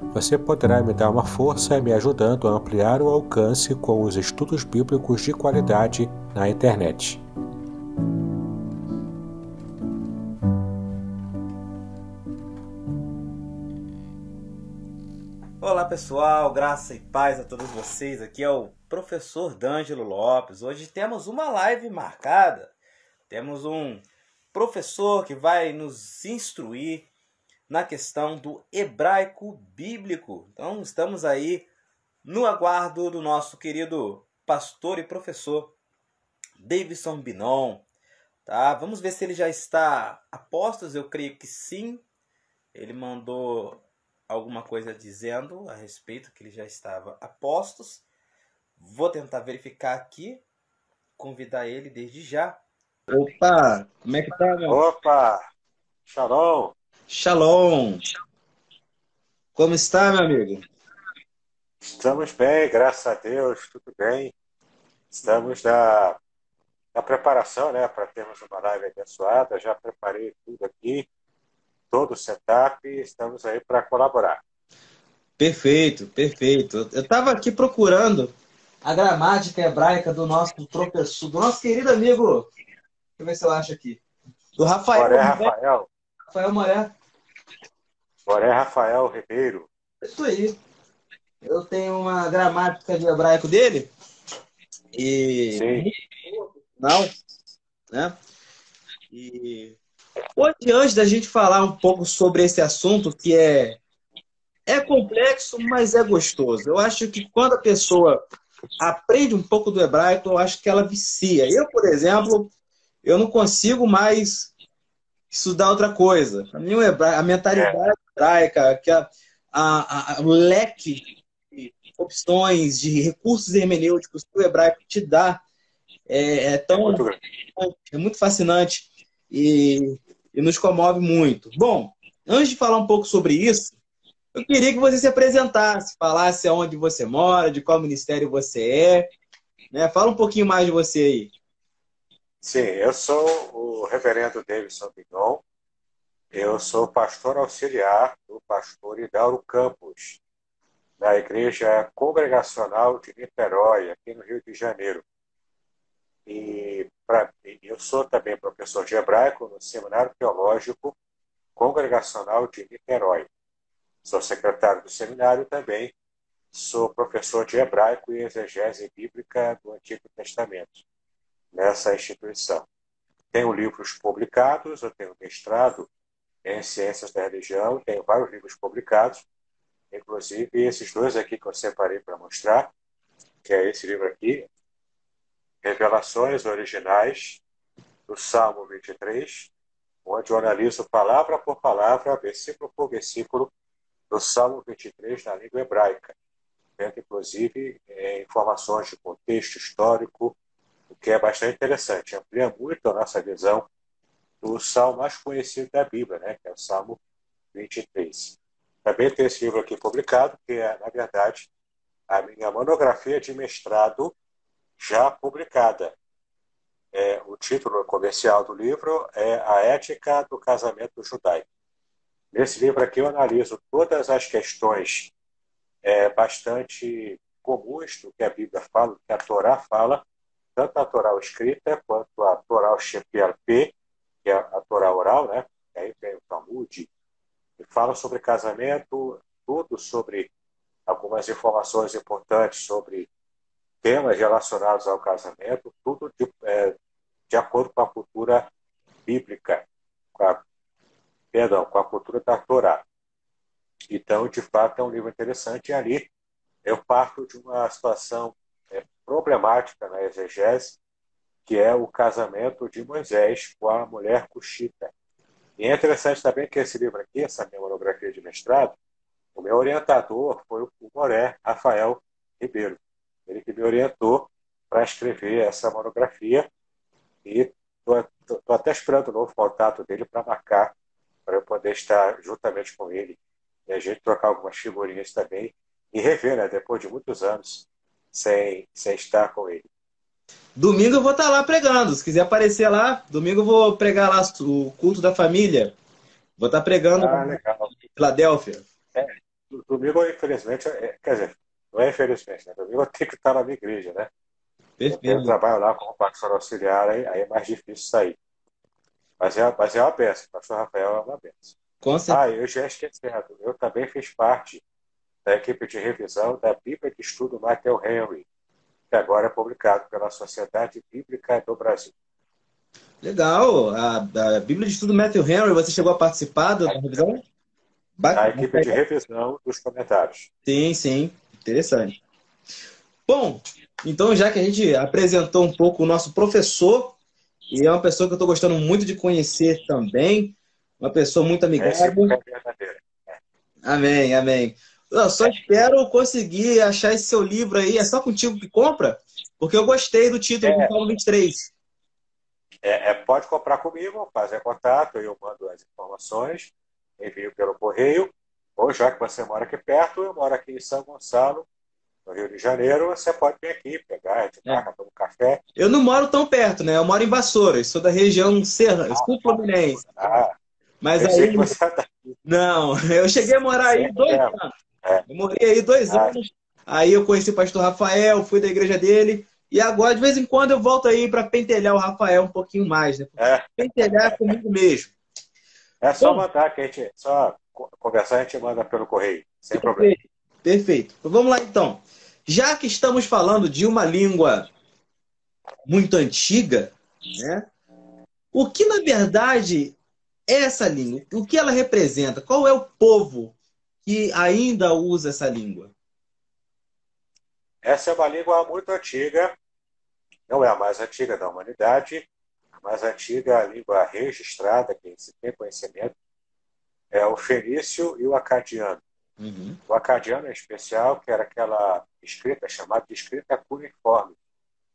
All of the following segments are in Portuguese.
Você poderá me dar uma força me ajudando a ampliar o alcance com os estudos bíblicos de qualidade na internet. Olá pessoal, graça e paz a todos vocês. Aqui é o professor D'Angelo Lopes. Hoje temos uma live marcada. Temos um professor que vai nos instruir na questão do hebraico bíblico. Então, estamos aí no aguardo do nosso querido pastor e professor Davidson Binon. Tá? Vamos ver se ele já está a postos. Eu creio que sim. Ele mandou alguma coisa dizendo a respeito que ele já estava a postos. Vou tentar verificar aqui, convidar ele desde já. Opa, como é que tá, meu? Opa, Shalom. Shalom. Como está, meu amigo? Estamos bem, graças a Deus, tudo bem. Estamos na, na preparação, né, para termos uma live abençoada. Já preparei tudo aqui, todo o setup, e estamos aí para colaborar. Perfeito, perfeito. Eu estava aqui procurando a gramática hebraica do nosso professor, do nosso querido amigo. Deixa eu ver se eu acho aqui. Do Rafael. Moré Rafael. Rafael Moré. Moré Rafael Ribeiro. Isso aí. Eu tenho uma gramática de hebraico dele. E. Sim. Não, né? E hoje, antes da gente falar um pouco sobre esse assunto, que é, é complexo, mas é gostoso. Eu acho que quando a pessoa aprende um pouco do hebraico, eu acho que ela vicia. Eu, por exemplo, eu não consigo mais estudar outra coisa. Para mim, a mentalidade hebraica, que a, a, a, o leque de opções, de recursos hermenêuticos que o hebraico te dá é, é tão é muito fascinante e, e nos comove muito. Bom, antes de falar um pouco sobre isso, eu queria que você se apresentasse, falasse aonde você mora, de qual ministério você é. Né? Fala um pouquinho mais de você aí. Sim, eu sou o reverendo Davidson Bignon. Eu sou pastor auxiliar do pastor Hidauro Campos, da Igreja Congregacional de Niterói, aqui no Rio de Janeiro. E pra, eu sou também professor de hebraico no Seminário Teológico Congregacional de Niterói. Sou secretário do seminário também. Sou professor de hebraico e exegese bíblica do Antigo Testamento nessa instituição. Tenho livros publicados, eu tenho mestrado em Ciências da Religião, tenho vários livros publicados, inclusive esses dois aqui que eu separei para mostrar, que é esse livro aqui, Revelações Originais do Salmo 23, onde eu analiso palavra por palavra, versículo por versículo, do Salmo 23 na língua hebraica, tendo inclusive é, informações de contexto histórico, o que é bastante interessante, amplia muito a nossa visão do salmo mais conhecido da Bíblia, né, que é o Salmo 23. Também tem esse livro aqui publicado, que é, na verdade, a minha monografia de mestrado já publicada. É, o título comercial do livro é A Ética do Casamento Judaico. Nesse livro aqui eu analiso todas as questões é, bastante comuns do que a Bíblia fala, do que a Torá fala, tanto a Torá escrita quanto a Torá PLP, que é a Torá oral, né? aí vem o Talmud, e fala sobre casamento, tudo sobre algumas informações importantes sobre temas relacionados ao casamento, tudo de, é, de acordo com a cultura bíblica, com a, perdão, com a cultura da Torá. Então, de fato, é um livro interessante. E ali eu parto de uma situação é, problemática na exegese, que é o casamento de Moisés com a mulher cuxita. E é interessante também que esse livro aqui, essa minha monografia de mestrado, o meu orientador foi o Moré Rafael Ribeiro. Ele que me orientou para escrever essa monografia e estou até esperando o novo contato dele para marcar, para eu poder estar juntamente com ele e a gente trocar algumas figurinhas também e rever, né, depois de muitos anos sem, sem estar com ele. Domingo eu vou estar lá pregando. Se quiser aparecer lá, domingo eu vou pregar lá o culto da família. Vou estar pregando ah, legal. em Filadélfia. É, domingo, infelizmente, é, quer dizer, não é infelizmente, né? Domingo eu tenho que estar na minha igreja, né? Perfeito. Eu trabalho lá como pastor auxiliar, aí, aí é mais difícil sair. Mas é, mas é uma benção. pastor Rafael é uma benção. Com certeza. Ah, eu já esqueci. Eu também fiz parte da equipe de revisão da Bíblia de Estudo Michael Henry, que agora é publicado pela Sociedade Bíblica do Brasil. Legal. A, a Bíblia de Estudo Matthew Henry, você chegou a participar da revisão? A equipe de revisão dos comentários. Sim, sim. Interessante. Bom, então já que a gente apresentou um pouco o nosso professor, e é uma pessoa que eu estou gostando muito de conhecer também, uma pessoa muito amigável. É amém, amém. Eu só espero conseguir achar esse seu livro aí. É só contigo que compra? Porque eu gostei do título é, do Paulo 23. É, é, pode comprar comigo, fazer contato, eu mando as informações, envio pelo correio. Ou já que você mora aqui perto, eu moro aqui em São Gonçalo, no Rio de Janeiro, você pode vir aqui, pegar, gente é. tomar um café. Eu não moro tão perto, né? Eu moro em Vassouras, sou da região Serra, ah, sul Fluminense. Ah, Mas aí. Tá não, eu cheguei a morar aí dois anos. Eu morei aí dois ah. anos. Aí eu conheci o pastor Rafael, fui da igreja dele. E agora, de vez em quando, eu volto aí para pentelhar o Rafael um pouquinho mais, né? É. Pentelhar é comigo mesmo. É só Bom, mandar que a gente. Só conversar, a gente manda pelo correio, sem perfeito, problema. Perfeito. Então, vamos lá então. Já que estamos falando de uma língua muito antiga, né? O que na verdade é essa língua? O que ela representa? Qual é o povo que ainda usa essa língua? Essa é uma língua muito antiga, não é a mais antiga da humanidade, a mais antiga a língua registrada, que se tem conhecimento, é o fenício e o acadiano. Uhum. O acadiano, em especial, que era aquela escrita chamada de escrita cuneiforme.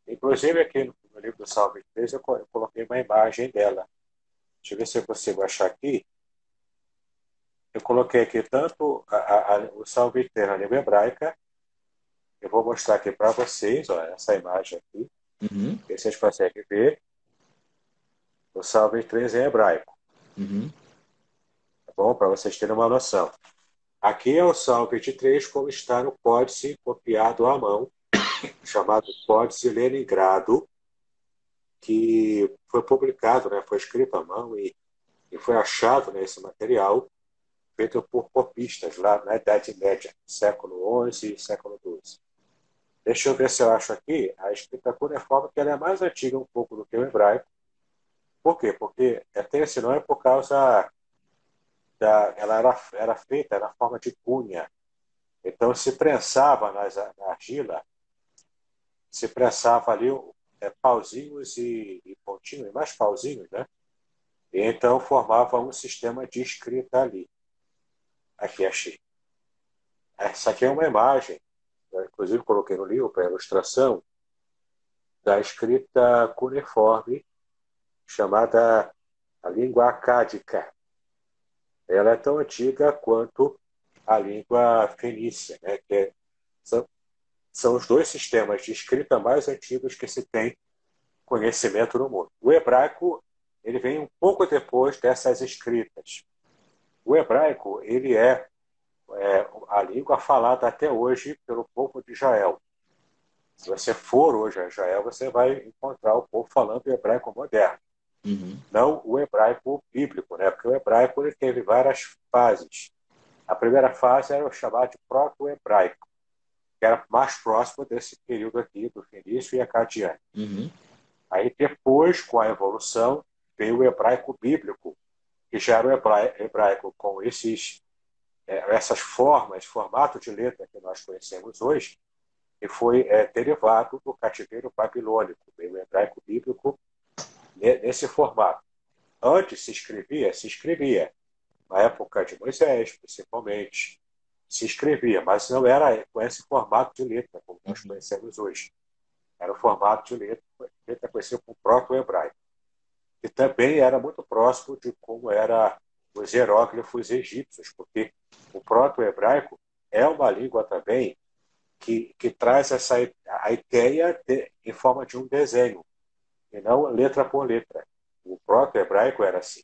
Inclusive, aqui no, livro do Salmo 23, eu, eu coloquei uma imagem dela. Deixa eu ver se eu consigo achar aqui eu coloquei aqui tanto a, a, o salmo inteiro na língua hebraica. Eu vou mostrar aqui para vocês, ó, essa imagem aqui. Uhum. Que vocês conseguem ver. O salmo 3 em hebraico. Uhum. Tá bom? Para vocês terem uma noção. Aqui é o Salmo 23, como está no códice copiado à mão, chamado Códice Leningrado, que foi publicado, né, foi escrito à mão e, e foi achado nesse material feito por copistas lá na Idade Média, século XI e século XII. Deixa eu ver se eu acho aqui a escrita cuneiforme, que ela é mais antiga um pouco do que o hebraico. Por quê? Porque até esse nome é por causa da, ela era, era feita na forma de cunha. Então se prensava nas, na argila, se prensava ali é, pauzinhos e, e pontinhos, mais pauzinhos, né? E então formava um sistema de escrita ali. Aqui achei. Essa aqui é uma imagem, eu, inclusive coloquei no livro para ilustração, da escrita cuneiforme chamada a língua acádica. Ela é tão antiga quanto a língua fenícia, né? que é, são, são os dois sistemas de escrita mais antigos que se tem conhecimento no mundo. O hebraico ele vem um pouco depois dessas escritas. O hebraico ele é, é a língua falada até hoje pelo povo de Israel. Se você for hoje a Israel, você vai encontrar o povo falando hebraico moderno. Uhum. Não o hebraico bíblico, né? porque o hebraico ele teve várias fases. A primeira fase era o chamado de proto-hebraico, que era mais próximo desse período aqui, do Fenício e Acadiano. Uhum. Aí depois, com a evolução, veio o hebraico bíblico, que já era o hebraico com esses, é, essas formas, formato de letra que nós conhecemos hoje, e foi é, derivado do cativeiro babilônico, veio o hebraico bíblico nesse formato. Antes se escrevia, se escrevia, na época de Moisés, principalmente, se escrevia, mas não era com esse formato de letra, como nós uhum. conhecemos hoje. Era o formato de letra, letra conhecido como proto-hebraico, que também era muito próximo de como era os hieróglifos egípcios, porque o proto-hebraico é uma língua também que, que traz essa a ideia de, em forma de um desenho, e não letra por letra. O proto-hebraico era assim.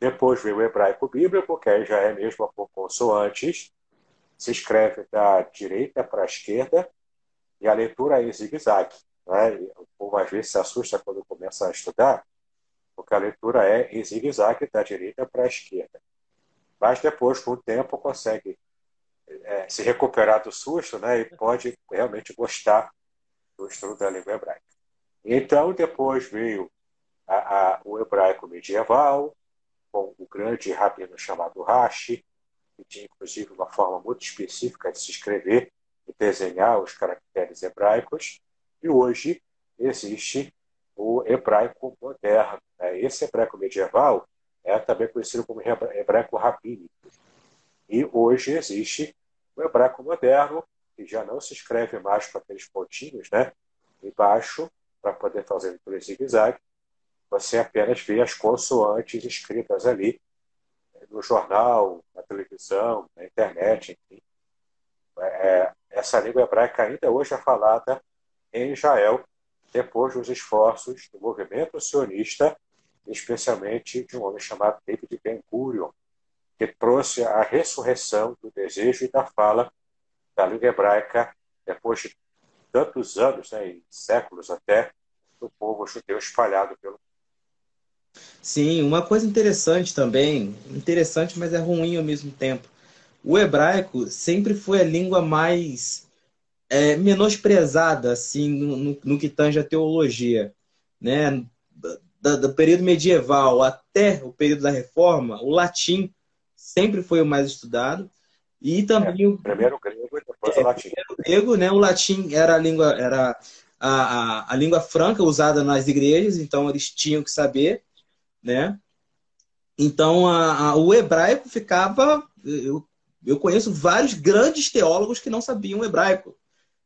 Depois veio o hebraico bíblico, que aí já é mesmo por consoantes, se escreve da direita para a esquerda e a leitura é em zigue-zague. Né? O povo às vezes se assusta quando começa a estudar, porque a leitura é em zigue-zague da direita para a esquerda. Mas depois, com o tempo, consegue é, se recuperar do susto né? e pode realmente gostar do estudo da língua hebraica. Então, depois veio a, a, o hebraico medieval, com o grande rabino chamado Rashi, que tinha inclusive uma forma muito específica de se escrever e desenhar os caracteres hebraicos, e hoje existe o hebraico moderno. Né? Esse hebraico medieval é também conhecido como hebraico rabínico. E hoje existe o hebraico moderno, que já não se escreve mais com aqueles pontinhos né, embaixo, para poder fazer leitura zigue-zague. Você apenas vê as consoantes escritas ali no jornal, na televisão, na internet, enfim. É, essa língua hebraica ainda hoje é falada em Israel, depois dos esforços do movimento sionista, especialmente de um homem chamado David Ben-Gurion, que trouxe a ressurreição do desejo e da fala da língua hebraica depois de tantos anos, né, e séculos até, do povo judeu espalhado pelo Sim, uma coisa interessante também, interessante, mas é ruim ao mesmo tempo. O hebraico sempre foi a língua mais é, menosprezada, assim, no, no, no, que tange a teologia, né? Do, do, período medieval até o período da Reforma, o latim sempre foi o mais estudado e também é, o primeiro grego e depois é, o latim. O grego, né? O latim era a língua era a, a, a língua franca usada nas igrejas, então eles tinham que saber né? Então, a, a, o hebraico ficava. Eu, eu conheço vários grandes teólogos que não sabiam hebraico.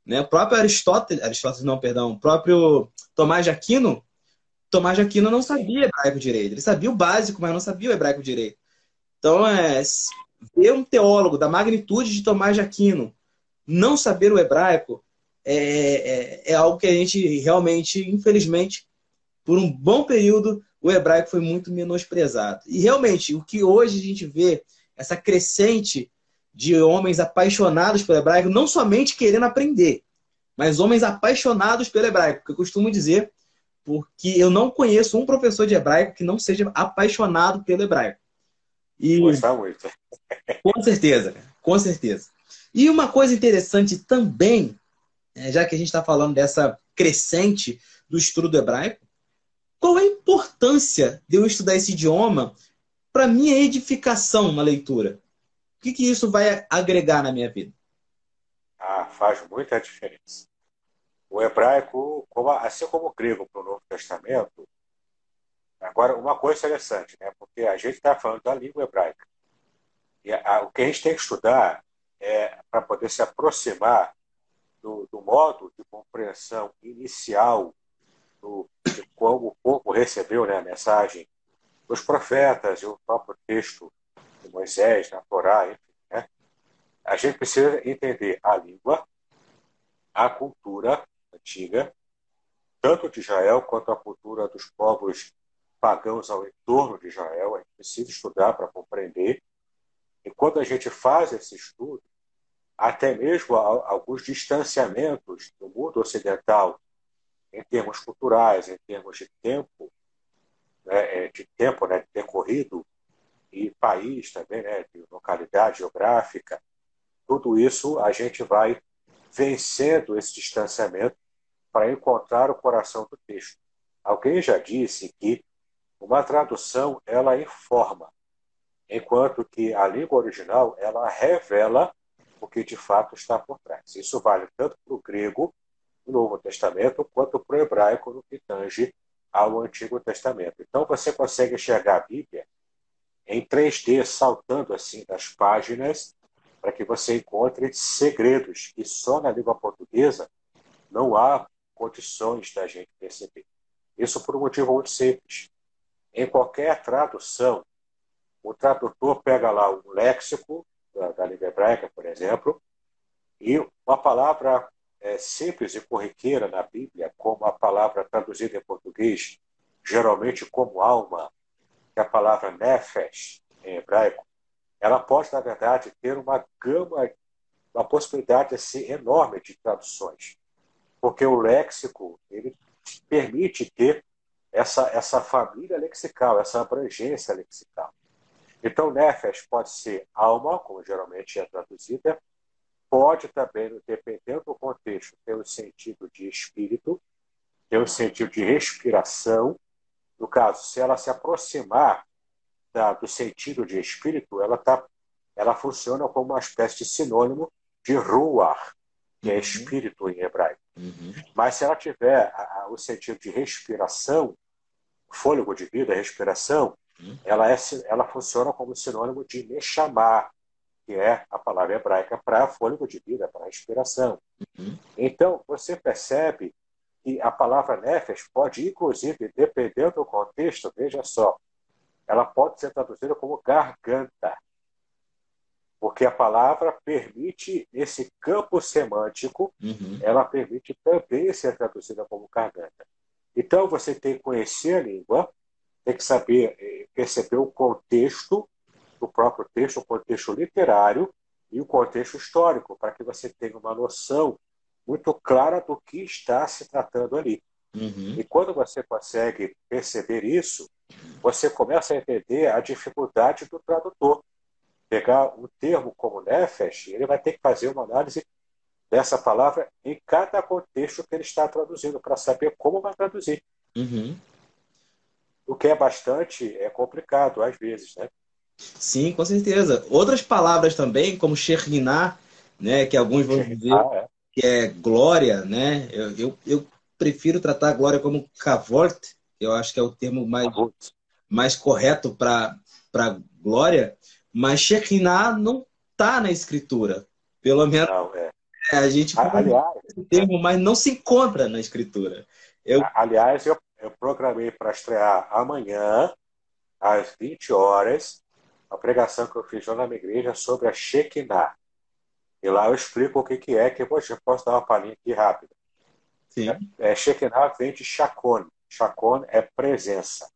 Né? O próprio Aristóteles, Aristóteles não, perdão, o próprio Tomás de Aquino, Tomás de Aquino não sabia hebraico direito. Ele sabia o básico, mas não sabia o hebraico direito. Então, é, ver um teólogo da magnitude de Tomás de Aquino não saber o hebraico é, é, é algo que a gente realmente, infelizmente, por um bom período, o hebraico foi muito menosprezado. E realmente, o que hoje a gente vê, essa crescente de homens apaixonados pelo hebraico, não somente querendo aprender, mas homens apaixonados pelo hebraico, que eu costumo dizer, porque eu não conheço um professor de hebraico que não seja apaixonado pelo hebraico. E, Gostar muito. com certeza, com certeza. E uma coisa interessante também, né, já que a gente está falando dessa crescente do estudo do hebraico, qual é a importância de eu estudar esse idioma para minha edificação na leitura? Que, que isso vai agregar na minha vida? Ah, faz muita diferença. O hebraico, assim como o grego para o Novo Testamento, agora uma coisa interessante, né? Porque a gente está falando da língua hebraica. E a, o que a gente tem que estudar é para poder se aproximar do, do modo de compreensão inicial do, de como o povo recebeu né, a mensagem dos profetas e o próprio texto Moisés, na Torá, enfim, né? a gente precisa entender a língua, a cultura antiga, tanto de Israel quanto a cultura dos povos pagãos ao entorno de Israel. A gente precisa estudar para compreender. E quando a gente faz esse estudo, até mesmo alguns distanciamentos do mundo ocidental em termos culturais, em termos de tempo, né, é, de tempo né, decorrido, e país também, né, de localidade geográfica, tudo isso a gente vai vencendo esse distanciamento para encontrar o coração do texto. Alguém já disse que uma tradução ela informa, enquanto que a língua original ela revela o que de fato está por trás. Isso vale tanto para o grego, no Novo Testamento, quanto para o hebraico, no que tange ao Antigo Testamento. Então você consegue enxergar a Bíblia em 3D, saltando assim das páginas, para que você encontre segredos que só na língua portuguesa não há condições da gente perceber. Isso por um motivo muito simples. Em qualquer tradução, o tradutor pega lá um léxico da, da língua hebraica, por exemplo, e uma palavra é, simples e corriqueira na Bíblia, como a palavra traduzida em português, geralmente como alma, que a palavra nefesh, em hebraico, ela pode, na verdade, ter uma gama, uma possibilidade assim, enorme de traduções. Porque o léxico ele permite ter essa, essa família lexical, essa abrangência lexical. Então, nefesh pode ser alma, como geralmente é traduzida, pode também, dependendo do contexto, ter um sentido de espírito, ter um sentido de respiração. No caso, se ela se aproximar da, do sentido de espírito, ela, tá, ela funciona como uma espécie de sinônimo de ruar, que é uhum. espírito em hebraico. Uhum. Mas se ela tiver a, a, o sentido de respiração, fôlego de vida, respiração, uhum. ela, é, ela funciona como sinônimo de chamar, que é a palavra hebraica para fôlego de vida, para respiração. Uhum. Então, você percebe que a palavra nefesh pode, inclusive, dependendo do contexto, veja só, ela pode ser traduzida como garganta, porque a palavra permite esse campo semântico, uhum. ela permite também ser traduzida como garganta. Então você tem que conhecer a língua, tem que saber eh, perceber o contexto do próprio texto, o contexto literário e o contexto histórico, para que você tenha uma noção muito clara do que está se tratando ali. Uhum. E quando você consegue perceber isso, você começa a entender a dificuldade do tradutor. Pegar um termo como nefesh, ele vai ter que fazer uma análise dessa palavra em cada contexto que ele está traduzindo, para saber como vai traduzir. Uhum. O que é bastante é complicado, às vezes, né? Sim, com certeza. Outras palavras também, como Shekhinah, né, que alguns vão dizer é. Que é glória, né? Eu, eu, eu, prefiro tratar a glória como kavort, eu acho que é o termo mais, mais correto para glória, mas Shekinah não está na escritura. Pelo menos não, é. a gente aliás, o termo, mas não se encontra na escritura. Eu... Aliás, eu, eu programei para estrear amanhã, às 20 horas, a pregação que eu fiz lá na minha igreja sobre a Shekinah. E lá eu explico o que, que é, que eu posso dar uma palhinha aqui rápida. Sim. É, é, Shekinah vem de Shakon. Shakon é presença.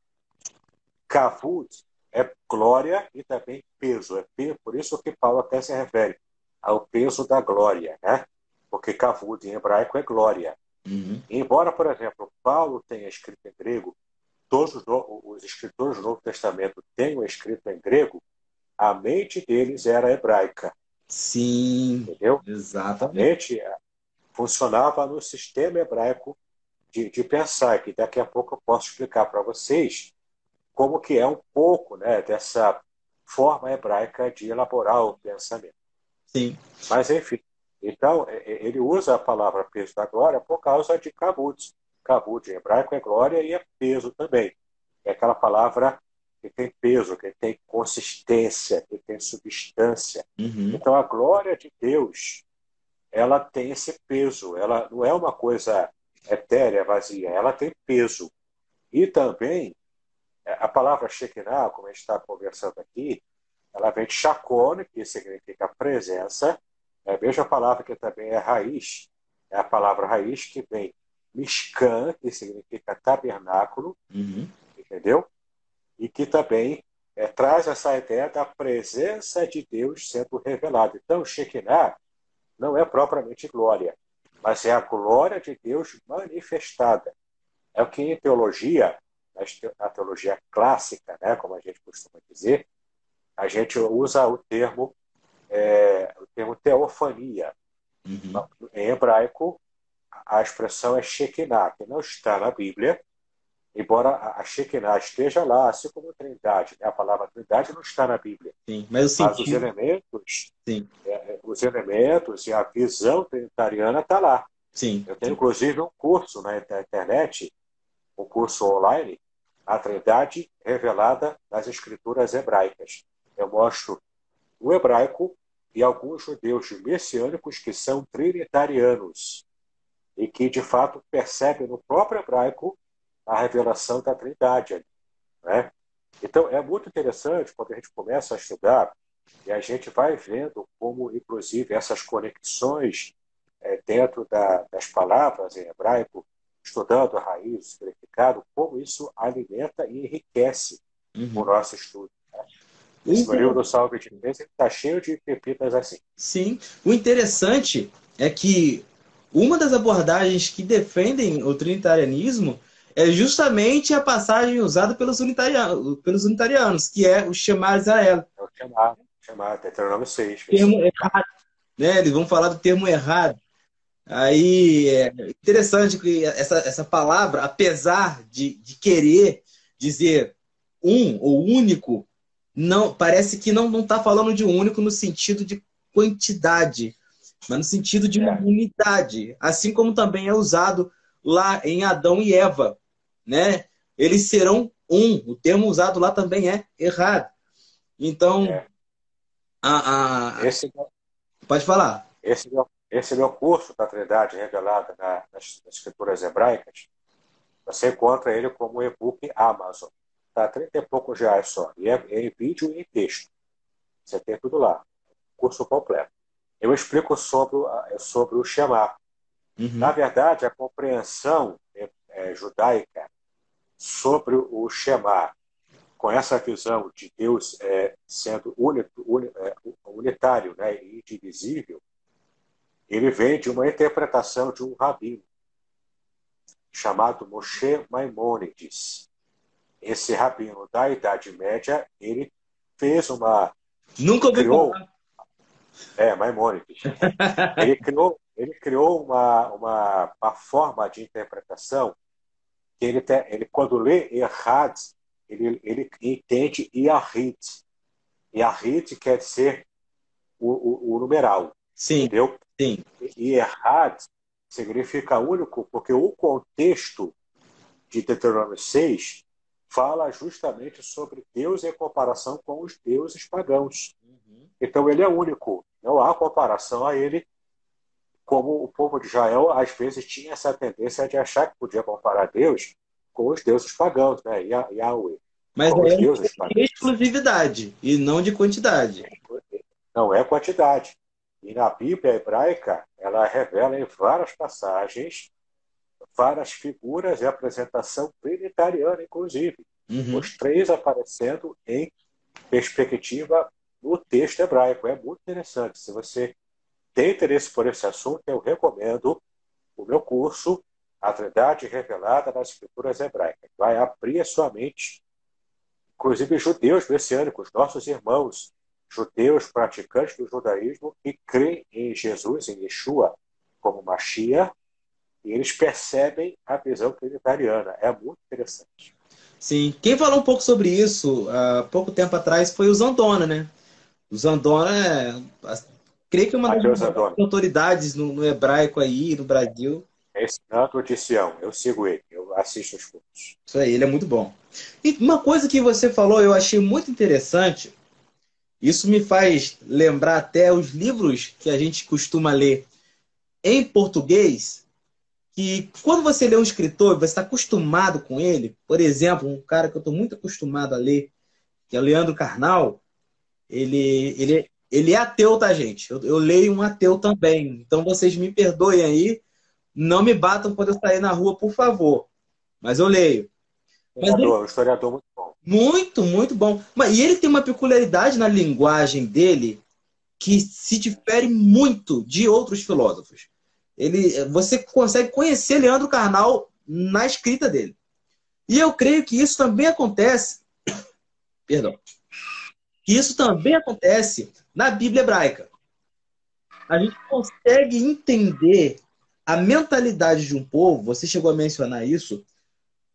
Kavud é glória e também peso. É por isso que Paulo até se refere ao peso da glória, né? Porque Kavud em hebraico é glória. Uhum. Embora, por exemplo, Paulo tenha escrito em grego, todos os escritores do Novo Testamento tenham escrito em grego, a mente deles era hebraica. Sim. Entendeu? Exatamente. Mente funcionava no sistema hebraico de, de pensar, que daqui a pouco eu posso explicar para vocês como que é um pouco né, dessa forma hebraica de elaborar o pensamento. Sim. Mas, enfim, então, ele usa a palavra peso da glória por causa de kavud. Kavud em hebraico é glória e é peso também. É aquela palavra que tem peso, que tem consistência, que tem substância. Uhum. Então, a glória de Deus, ela tem esse peso. Ela não é uma coisa etérea, vazia. Ela tem peso. E também, é, a palavra Shekinah, como a gente está conversando aqui, ela vem de Shakon, que significa presença. É, veja a palavra que também é raiz. É a palavra raiz que vem Mishkan, que significa tabernáculo. Uhum. Entendeu? E que também é, traz essa ideia da presença de Deus sendo revelada. Então, Shekinah não é propriamente glória mas é a glória de Deus manifestada. É o que em teologia, na teologia clássica, né, como a gente costuma dizer, a gente usa o termo, é, o termo teofania. Uhum. Em hebraico, a expressão é Shekinah, que não está na Bíblia, embora a Shekinah esteja lá, assim como a Trindade. Né? A palavra Trindade não está na Bíblia. Sim, mas, mas os elementos, Sim. É, os elementos e a visão trinitariana está lá. Sim. Eu tenho, inclusive, um curso na internet, um curso online, a Trindade revelada nas escrituras hebraicas. Eu mostro o hebraico e alguns judeus messiânicos que são trinitarianos e que, de fato, percebem no próprio hebraico a revelação da Trindade. Né? Então, é muito interessante quando a gente começa a estudar e a gente vai vendo como, inclusive, essas conexões é, dentro da, das palavras em hebraico, estudando a raiz, o significado, como isso alimenta e enriquece uhum. o nosso estudo. Né? Esse livro do Salve de Inglês está cheio de pepitas assim. Sim. O interessante é que uma das abordagens que defendem o trinitarianismo é justamente a passagem usada pelos unitarianos, pelos unitarianos que é o Shema Israel. É o Shema, Shema Deuteronômio 6. Termo errado, né? Eles vão falar do termo errado. Aí é interessante que essa, essa palavra, apesar de, de querer dizer um ou único, não parece que não está falando de único no sentido de quantidade, mas no sentido de uma é. unidade. Assim como também é usado lá em Adão e Eva né? Eles serão um. O termo usado lá também é errado. Então, é. a, a... Esse, pode falar. Esse meu, esse meu curso da Trindade revelada na, nas, nas, escrituras hebraicas, você encontra ele como e-book Amazon. Tá 30 e poucos reais só. E é, é em vídeo e em texto. Você tem tudo lá. Curso completo. Eu explico sobre, sobre o Shema. Uhum. Na verdade, a compreensão é, é, judaica sobre o Shema, com essa visão de Deus é, sendo é, unitário né, e indivisível, ele vem de uma interpretação de um rabino chamado Moshe Maimonides. Esse rabino da Idade Média, ele fez uma... Nunca ouvi criou, falar. É, Maimonides. ele criou, ele criou uma, uma, uma forma de interpretação que ele, tem, ele quando lê Errad, ele, ele entende Yahid. Yahid quer dizer o, o, o numeral. Sim. Entendeu? Sim. E Errad significa único porque o contexto de Deuteronômio 6 fala justamente sobre Deus em comparação com os deuses pagãos. Uhum. Então ele é único. Não há comparação a ele como o povo de Israel às vezes tinha essa tendência de achar que podia comparar Deus com os deuses pagãos, né? Yahweh. Mas é de exclusividade e não de quantidade. Não é quantidade. E na Bíblia hebraica, ela revela em várias passagens várias figuras e apresentação trinitariana, inclusive. Uhum. Os três aparecendo em perspectiva no texto hebraico. É muito interessante. Se você tem interesse por esse assunto, eu recomendo o meu curso, A Trindade Revelada nas Escrituras Hebraicas. Vai abrir a sua mente, inclusive judeus messiânicos, nossos irmãos, judeus praticantes do judaísmo que creem em Jesus, em Yeshua, como Mashiach, e eles percebem a visão trinitariana. É muito interessante. Sim, quem falou um pouco sobre isso há pouco tempo atrás foi o Zandona, né? O Zandona é creio que uma das autoridades no, no, hebraico aí, no Brasil. Esse canto de Sião, eu sigo ele, eu assisto os cultos. Isso aí, ele é muito bom. E uma coisa que você falou, eu achei muito interessante, isso me faz lembrar até os livros que a gente costuma ler em português, que quando você lê um escritor, você está acostumado com ele, por exemplo, um cara que eu estou muito acostumado a ler, que é o Leandro Carnal, ele, ele, ele é ateu, tá, gente? Eu, eu, leio um ateu também. Então vocês me perdoem aí. Não me batam quando eu sair na rua, por favor. Mas eu leio. Historiador, ele... historiador muito bom. Muito, muito bom. Mas, e ele tem uma peculiaridade na linguagem dele que se difere muito de outros filósofos. Ele, você consegue conhecer Leandro Carnal na escrita dele. E eu creio que isso também acontece. Perdão. Isso também acontece na Bíblia hebraica. A gente consegue entender a mentalidade de um povo, você chegou a mencionar isso,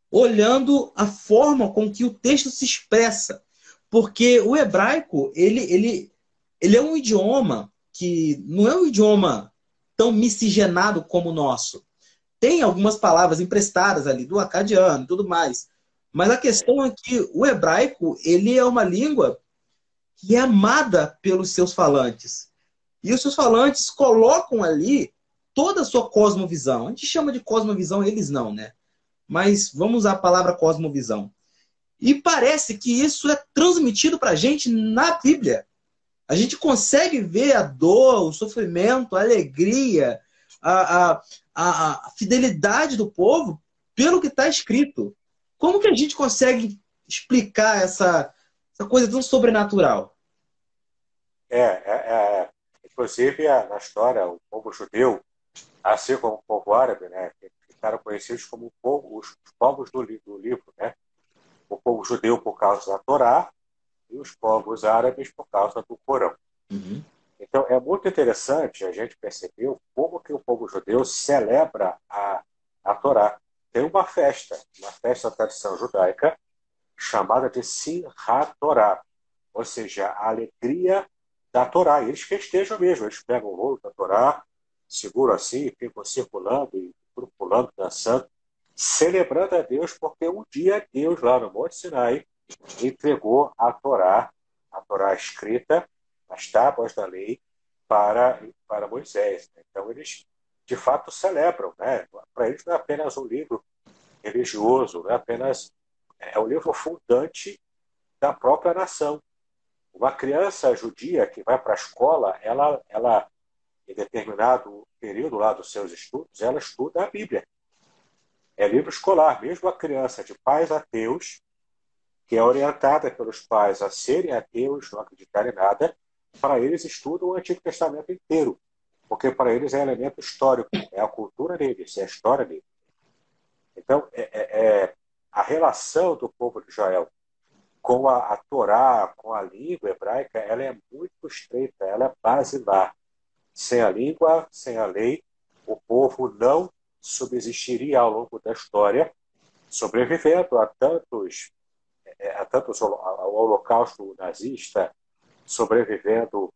olhando a forma com que o texto se expressa. Porque o hebraico, ele, ele, ele é um idioma que não é um idioma tão miscigenado como o nosso. Tem algumas palavras emprestadas ali do acadiano e tudo mais. Mas a questão é que o hebraico, ele é uma língua que é amada pelos seus falantes. E os seus falantes colocam ali toda a sua cosmovisão. A gente chama de cosmovisão, eles não, né? Mas vamos usar a palavra cosmovisão. E parece que isso é transmitido para a gente na Bíblia. A gente consegue ver a dor, o sofrimento, a alegria, a, a, a, a fidelidade do povo pelo que está escrito. Como que a gente consegue explicar essa, essa coisa tão sobrenatural? É, é, é inclusive na história, o povo judeu, assim como o povo árabe, né, ficaram conhecidos como povo, os povos do, do livro, né? O povo judeu por causa da Torá e os povos árabes por causa do Corão. Uhum. Então é muito interessante a gente perceber como que o povo judeu celebra a, a Torá. Tem uma festa, uma festa da tradição judaica chamada de Simchat Torá, ou seja, a alegria da Torá. Eles festejam mesmo, eles pegam o rolo da Torá, seguram assim, ficam circulando e pulando, dançando, celebrando a Deus, porque um dia Deus, lá no Monte Sinai, entregou a Torá, a Torá escrita, as tábuas da lei, para, para Moisés. Então, eles, de fato, celebram. Né? Para eles, não é apenas um livro religioso, não é apenas. É um livro fundante da própria nação. Uma criança judia que vai para a escola, ela, ela, em determinado período lá dos seus estudos, ela estuda a Bíblia. É livro escolar, mesmo a criança de pais ateus, que é orientada pelos pais a serem ateus, não acreditarem em nada, para eles estudam o Antigo Testamento inteiro, porque para eles é elemento histórico, é a cultura deles, é a história deles. Então, é, é, é a relação do povo de Israel com a, a Torá, com a língua hebraica, ela é muito estreita, ela é basilar. Sem a língua, sem a lei, o povo não subsistiria ao longo da história, sobrevivendo a tantos, é, a tantos ao holocausto nazista, sobrevivendo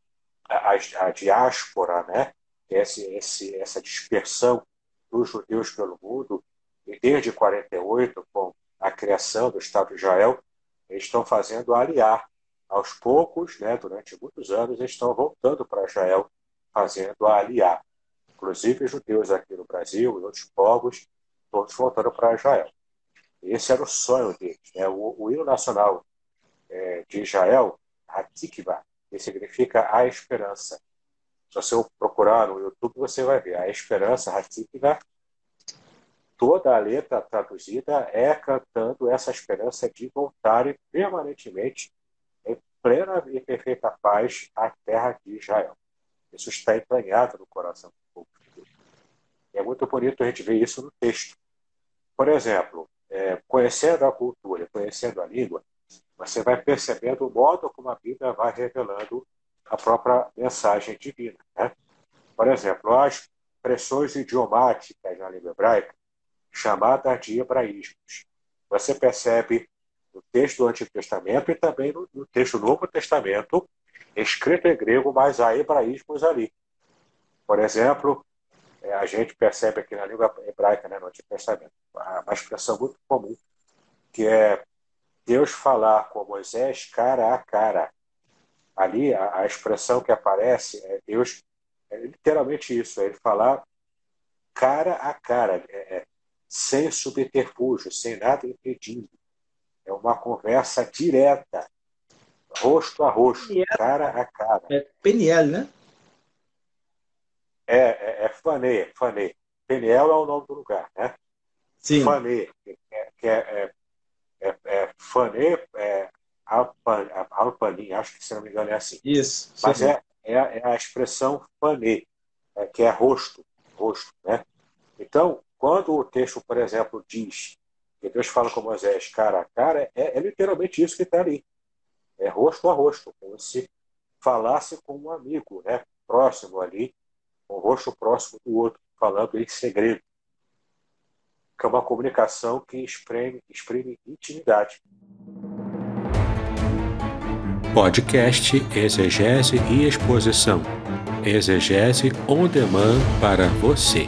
a, a diáspora, né? Esse, esse, essa dispersão dos judeus pelo mundo, e desde 48, com a criação do Estado de Israel, eles estão fazendo aliar. Aos poucos, né, durante muitos anos, eles estão voltando para Israel, fazendo aliar. Inclusive, judeus aqui no Brasil e outros povos, todos voltando para Israel. Esse era o sonho deles. Né? O, o hino nacional é, de Israel, Hatikva, que significa a esperança. Se você procurar no YouTube, você vai ver. A esperança, Hatikva, toda a letra traduzida é cantando essa esperança de voltarem permanentemente em plena e perfeita paz à terra de Israel. Isso está entranhado no coração do povo é muito bonito a gente ver isso no texto. Por exemplo, é, conhecendo a cultura, conhecendo a língua, você vai percebendo o modo como a Bíblia vai revelando a própria mensagem divina. Né? Por exemplo, as expressões idiomáticas na língua hebraica, chamadas de hebraísmos. Você percebe no texto do Antigo Testamento e também no, no texto do Novo Testamento, escrito em grego, mas há hebraísmos ali. Por exemplo, é, a gente percebe aqui na língua hebraica, né, no Antigo Testamento, uma expressão muito comum, que é Deus falar com Moisés cara a cara. Ali, a, a expressão que aparece é Deus, é literalmente isso, é ele falar cara a cara. É, é, sem subterfúgio, sem nada impedindo. É uma conversa direta, rosto a rosto, cara a cara. É Peniel, né? É, é, é Fanê, Fanê. Peniel é o nome do lugar, né? Sim. Fanê, que é, que é, é, é, é Fanê, é Alpanin, acho que se não me engano é assim. Isso. Mas é, é, é, a expressão Fanê, é, que é rosto, rosto, né? Então, quando o texto, por exemplo, diz que Deus fala com Moisés cara a cara, é, é literalmente isso que está ali. É rosto a rosto, como se falasse com um amigo, né? próximo ali, com o rosto próximo do outro, falando em segredo. porque é uma comunicação que exprime, exprime intimidade. Podcast Exegese e Exposição. Exegese on demand para você.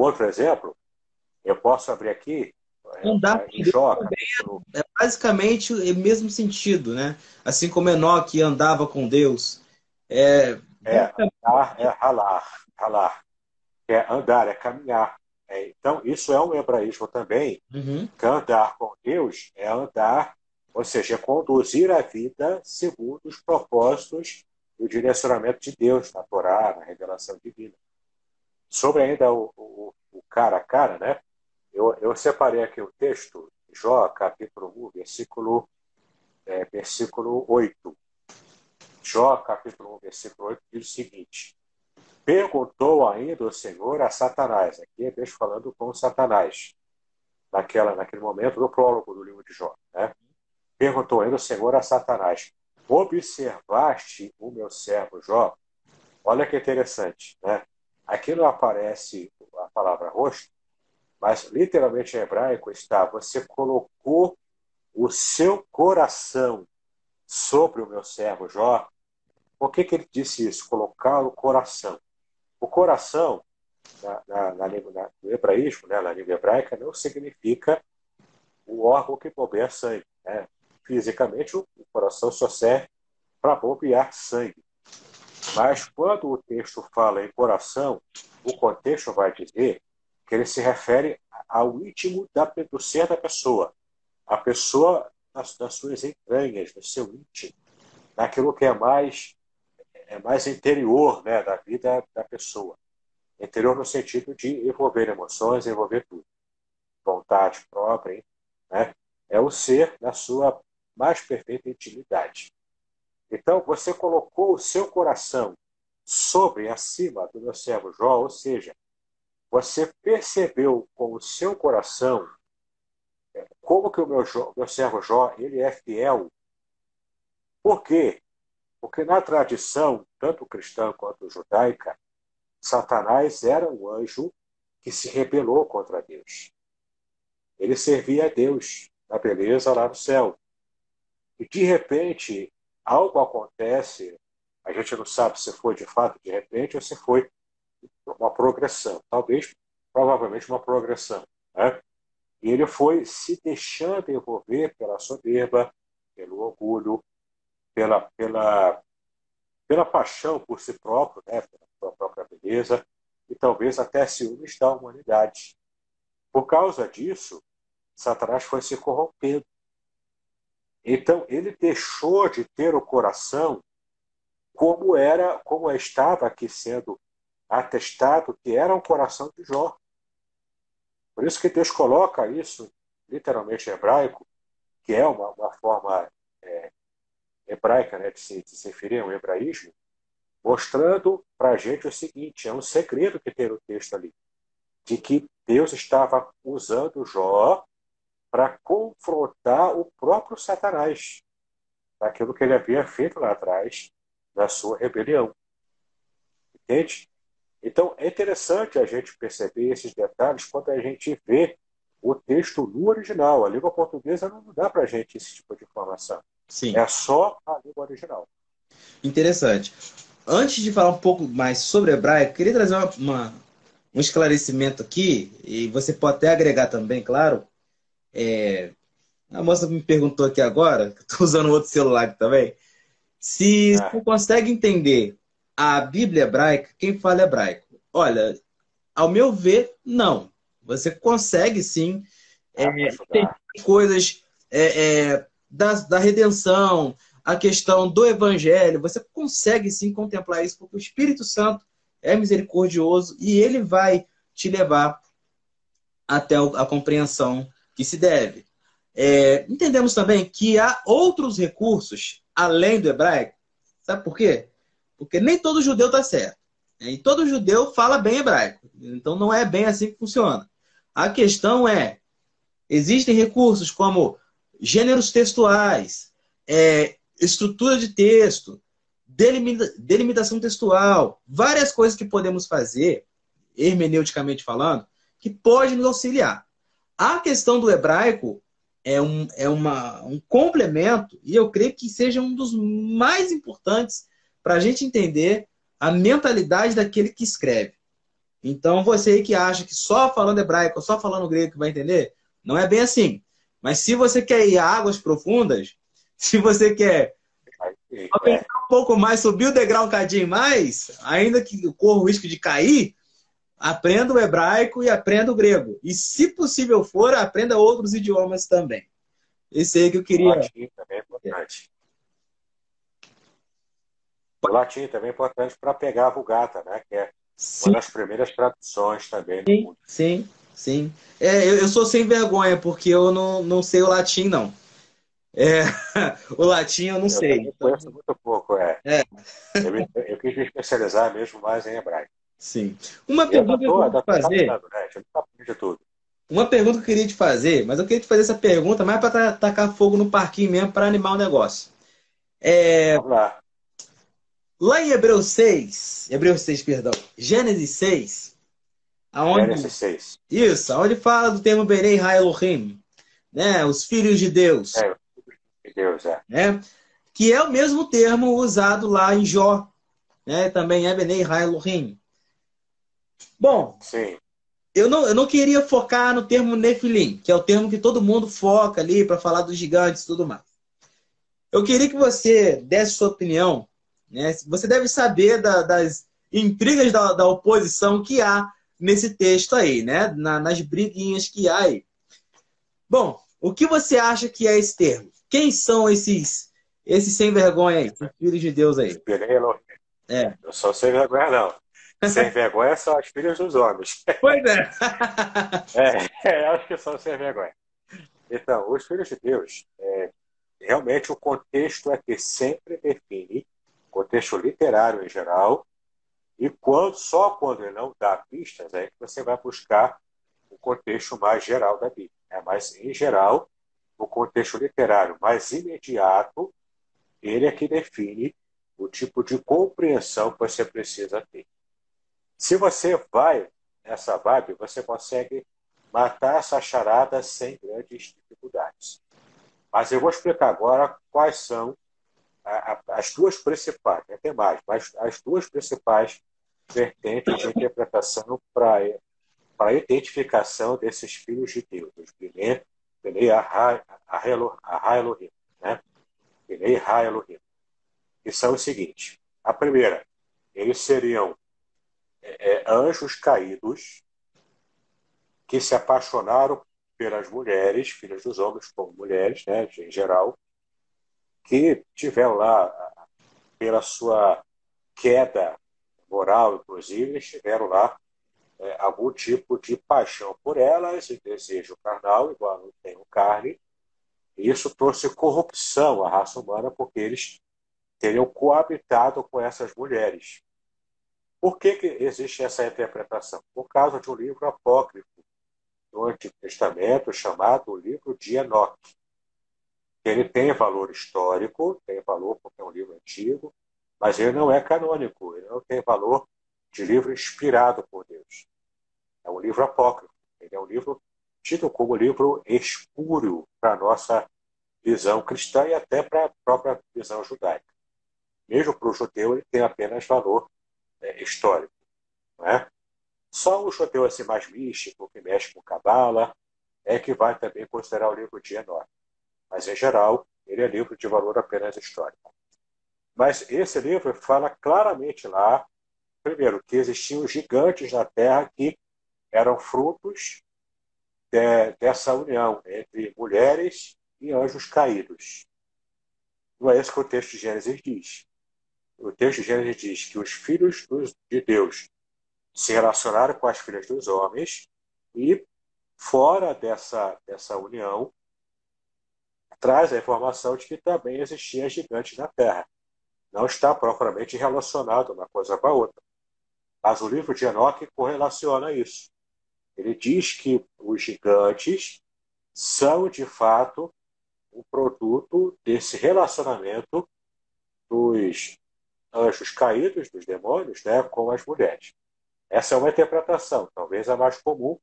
Outro exemplo, eu posso abrir aqui. É, em Jó, é, é basicamente o mesmo sentido, né? Assim como Enoque andava com Deus. É, é andar é ralar, ralar. É andar, é caminhar. É, então, isso é um hebraísmo também, uhum. que andar com Deus é andar, ou seja, é conduzir a vida segundo os propósitos e o direcionamento de Deus na Torá, na revelação divina. Sobre ainda o, o, o cara a cara, né? Eu, eu separei aqui o texto, Jó, capítulo 1, versículo, é, versículo 8. Jó, capítulo 1, versículo 8, diz o seguinte: Perguntou ainda o Senhor a Satanás, aqui é Deus falando com Satanás, naquela, naquele momento do prólogo do livro de Jó. Né? Perguntou ainda o Senhor a Satanás: Observaste o meu servo Jó? Olha que interessante, né? Aqui não aparece a palavra rosto, mas literalmente em hebraico está: você colocou o seu coração sobre o meu servo Jó. Por que, que ele disse isso? Colocar o coração. O coração, na, na, na língua, na, no hebraísmo, né, na língua hebraica, não significa o órgão que bombeia sangue. Né? Fisicamente, o, coração só serve para bombear sangue. Mas quando o texto fala em coração, o contexto vai dizer que ele se refere ao íntimo da, do ser da pessoa. A pessoa das suas entranhas, do seu íntimo, naquilo que é mais é mais interior né, da vida da pessoa. Interior no sentido de envolver emoções, envolver tudo. Vontade própria, né? é o ser na sua mais perfeita intimidade. Então, você colocou o seu coração sobre, acima do meu servo Jó, ou seja, você percebeu com o seu coração é, como que o meu, meu servo Jó ele é fiel. Por quê? Porque na tradição, tanto cristã quanto judaica, Satanás era um anjo que se rebelou contra Deus. Ele servia a Deus na beleza lá no céu. E de repente, algo acontece, a gente não sabe se foi de fato de repente ou se foi uma progressão. Talvez provavelmente uma progressão. Né? E ele foi se deixando envolver pela soberba, pelo orgulho, pela, pela, pela paixão por si próprio, né? pela própria beleza, e talvez até ciúmes da humanidade. Por causa disso, Satanás foi se corrompendo. Então, ele deixou de ter o coração como era, como estava aqui sendo atestado que era o coração de Jó. Por isso que Deus coloca isso, literalmente hebraico, que é uma, uma forma é, hebraica né, de, se, de se referir ao hebraísmo, mostrando para a gente o seguinte: é um segredo que tem no texto ali, de que Deus estava usando Jó para confrontar o próprio Satanás, daquilo que ele havia feito lá atrás, na sua rebelião. Entende? Então, é interessante a gente perceber esses detalhes quando a gente vê o texto no original. A língua portuguesa não dá para a gente esse tipo de informação. Sim. É só a língua original. Interessante. Antes de falar um pouco mais sobre hebraico, queria trazer uma, uma, um esclarecimento aqui, e você pode até agregar também, claro. É, a moça me perguntou aqui agora, estou usando outro celular aqui também, se ah. você consegue entender a Bíblia hebraica, quem fala hebraico? Olha, ao meu ver, não. Você consegue sim é, tem coisas é, é, da, da redenção, a questão do evangelho. Você consegue sim contemplar isso, porque o Espírito Santo é misericordioso e ele vai te levar até a compreensão que se deve. É, entendemos também que há outros recursos além do hebraico. Sabe por quê? Porque nem todo judeu está certo. Né? E todo judeu fala bem hebraico. Então não é bem assim que funciona. A questão é: existem recursos como gêneros textuais, é, estrutura de texto, delimitação textual, várias coisas que podemos fazer, hermeneuticamente falando, que pode nos auxiliar. A questão do hebraico é um, é uma, um complemento, e eu creio que seja um dos mais importantes para a gente entender a mentalidade daquele que escreve. Então, você aí que acha que só falando hebraico, só falando grego que vai entender, não é bem assim. Mas se você quer ir a águas profundas, se você quer pensar um pouco mais, subir o degrau um cadinho mais, ainda que corra o risco de cair, aprenda o hebraico e aprenda o grego. E, se possível for, aprenda outros idiomas também. Esse aí que eu queria. O latim também é importante. O latim também é importante para pegar a Vulgata, né? Que é sim. uma das primeiras traduções também sim, mundo. Sim, sim. É, eu, eu, sou sem vergonha, porque eu não, não sei o latim, não. É, o latim eu não eu sei. Eu conheço muito pouco, é. é. Eu, eu, quis me especializar mesmo mais em hebraico. Sim. Uma pergunta que eu queria te fazer. Né? Uma pergunta que eu queria te fazer, mas eu queria te fazer essa pergunta mais para tacar fogo no parquinho mesmo, para animar o negócio. É... Vamos lá. Lá em Hebreus 6, Hebreus 6, perdão, Gênesis 6, aonde, Gênesis 6. Isso, onde fala do termo Berei Elohim, né, os filhos de Deus. É, de Deus, é. Né, que é o mesmo termo usado lá em Jó, né, também é Benei Elohim. Bom, Sim. Eu, não, eu não queria focar no termo Nefilim, que é o termo que todo mundo foca ali para falar dos gigantes e tudo mais. Eu queria que você desse sua opinião. Né? Você deve saber da, das intrigas da, da, oposição que há nesse texto aí, né? Na, nas briguinhas que há aí. Bom, o que você acha que é esse termo? Quem são esses esses sem vergonha aí, filhos de Deus aí? É. Eu sou sem vergonha, não. Sem vergonha são as filhas dos homens. Pois é. é, é acho que são sem vergonha. Então, os filhos de Deus, é, realmente o contexto é que sempre define, contexto literário em geral, e quando, só quando ele não dá pistas é que você vai buscar o contexto mais geral da Bíblia. É, mas, em geral, o contexto literário mais imediato, ele é que define o tipo de compreensão que você precisa ter. Se você vai nessa vibe, você consegue matar essa charada sem grandes dificuldades. Mas eu vou explicar agora quais são as duas principais, né? tem mais, mas as duas principais vertentes de interpretação para a identificação desses filhos de Deus, os Bnei, Bnei Elohim, né? Bnei Elohim. Que são os seguintes. A primeira, eles seriam é, é, anjos caídos que se apaixonaram pelas mulheres, filhas dos homens como mulheres, né, em geral, que tiveram lá, pela sua queda moral, inclusive, tiveram lá é, algum tipo de paixão por elas desejo carnal, igual não tenho carne. E isso trouxe corrupção à raça humana, porque eles teriam coabitado com essas mulheres. Por que, que existe essa interpretação? Por causa de um livro apócrifo do Antigo Testamento chamado o livro de Enoque. Ele tem valor histórico, tem valor porque é um livro antigo, mas ele não é canônico, ele não tem valor de livro inspirado por Deus. É um livro apócrifo, ele é um livro tido como livro espúrio para a nossa visão cristã e até para a própria visão judaica. Mesmo para o judeu, ele tem apenas valor é, histórico. É? Só o judeu assim, mais místico, que mexe com Cabala, é que vai também considerar o livro de Enoch. Mas, em geral, ele é livro de valor apenas histórico. Mas esse livro fala claramente lá, primeiro, que existiam gigantes na Terra que eram frutos de, dessa união entre mulheres e anjos caídos. Não é isso que o texto de Gênesis diz. O texto de Gênesis diz que os filhos de Deus se relacionaram com as filhas dos homens e, fora dessa, dessa união, traz a informação de que também existia gigantes na Terra. Não está propriamente relacionado uma coisa com a outra. Mas o livro de Enoque correlaciona isso. Ele diz que os gigantes são, de fato, um produto desse relacionamento dos anjos caídos, dos demônios, né, com as mulheres. Essa é uma interpretação, talvez a mais comum,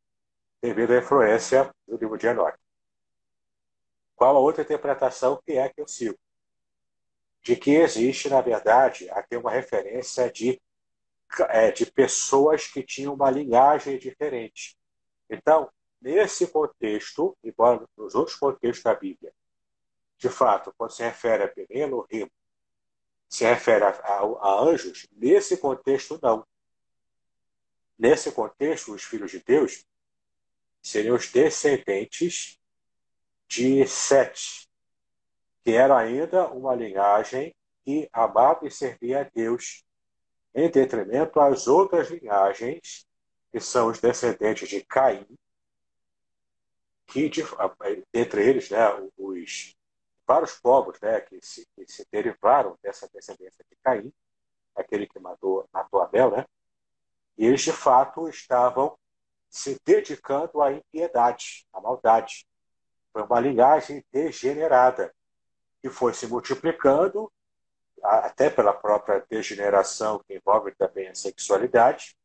devido à influência do livro de Enoch. Qual a outra interpretação que é que eu sigo? De que existe, na verdade, aqui uma referência de, é, de pessoas que tinham uma linhagem diferente. Então, nesse contexto, embora nos outros contextos da Bíblia, de fato, quando se refere a Penelo, se refere a, a, a anjos, nesse contexto não. Nesse contexto, os filhos de Deus seriam os descendentes de Sete, que era ainda uma linhagem que amava e servia a Deus, em detrimento às outras linhagens, que são os descendentes de Caim, que, entre eles, né, os vários povos né, que, se, que se derivaram dessa descendência de Caim, aquele que matou, matou Abel, né? E eles, de fato, estavam se dedicando à impiedade, à maldade. Foi uma linhagem degenerada, que foi se multiplicando, até pela própria degeneração, que envolve também a sexualidade.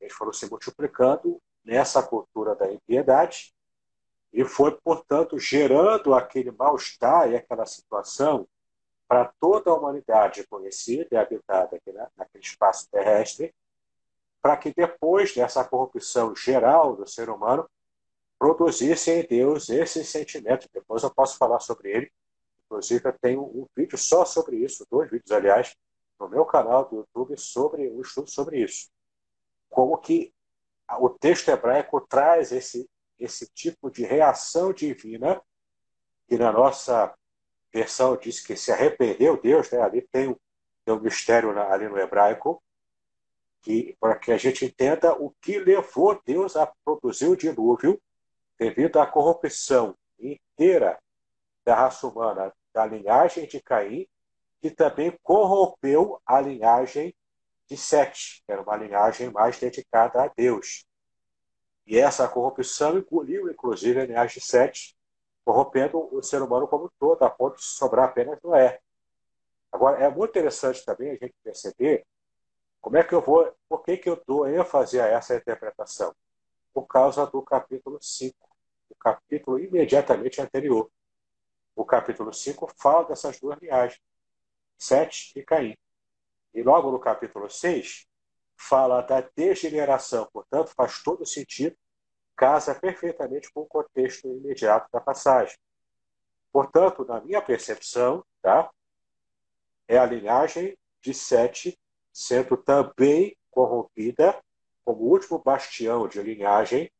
Eles foram se multiplicando nessa cultura da impiedade, e foi, portanto, gerando aquele mal-estar e aquela situação para toda a humanidade conhecida e habitada aqui, né, naquele espaço terrestre, para que depois dessa corrupção geral do ser humano, produzisse em Deus esse sentimento. Depois eu posso falar sobre ele. Inclusive, eu tenho um vídeo só sobre isso, dois vídeos, aliás, no meu canal do YouTube sobre um estudo sobre isso. Como que o texto hebraico traz esse, esse tipo de reação divina, que na nossa versão diz que se arrependeu Deus, né? ali tem, tem um mistério ali no hebraico, que, para que a gente entenda o que levou Deus a produzir o dilúvio devido à corrupção inteira da raça humana, da linhagem de Caim, que também corrompeu a linhagem de Sete, que era uma linhagem mais dedicada a Deus. E essa corrupção engoliu, inclusive, a linhagem de Sete, corrompendo o ser humano como um todo, a ponto de sobrar apenas Noé. Agora, é muito interessante também a gente perceber como é que eu vou, por que, que eu dou ênfase a essa interpretação? Por causa do capítulo 5, o capítulo imediatamente anterior. O capítulo 5 fala dessas duas linhagens, Sete e Caim. E logo no capítulo 6, fala da degeneração. Portanto, faz todo sentido casa perfeitamente com o contexto imediato da passagem. Portanto, na minha percepção, tá, é a linhagem de Sete sendo também corrompida como último bastião de linhagem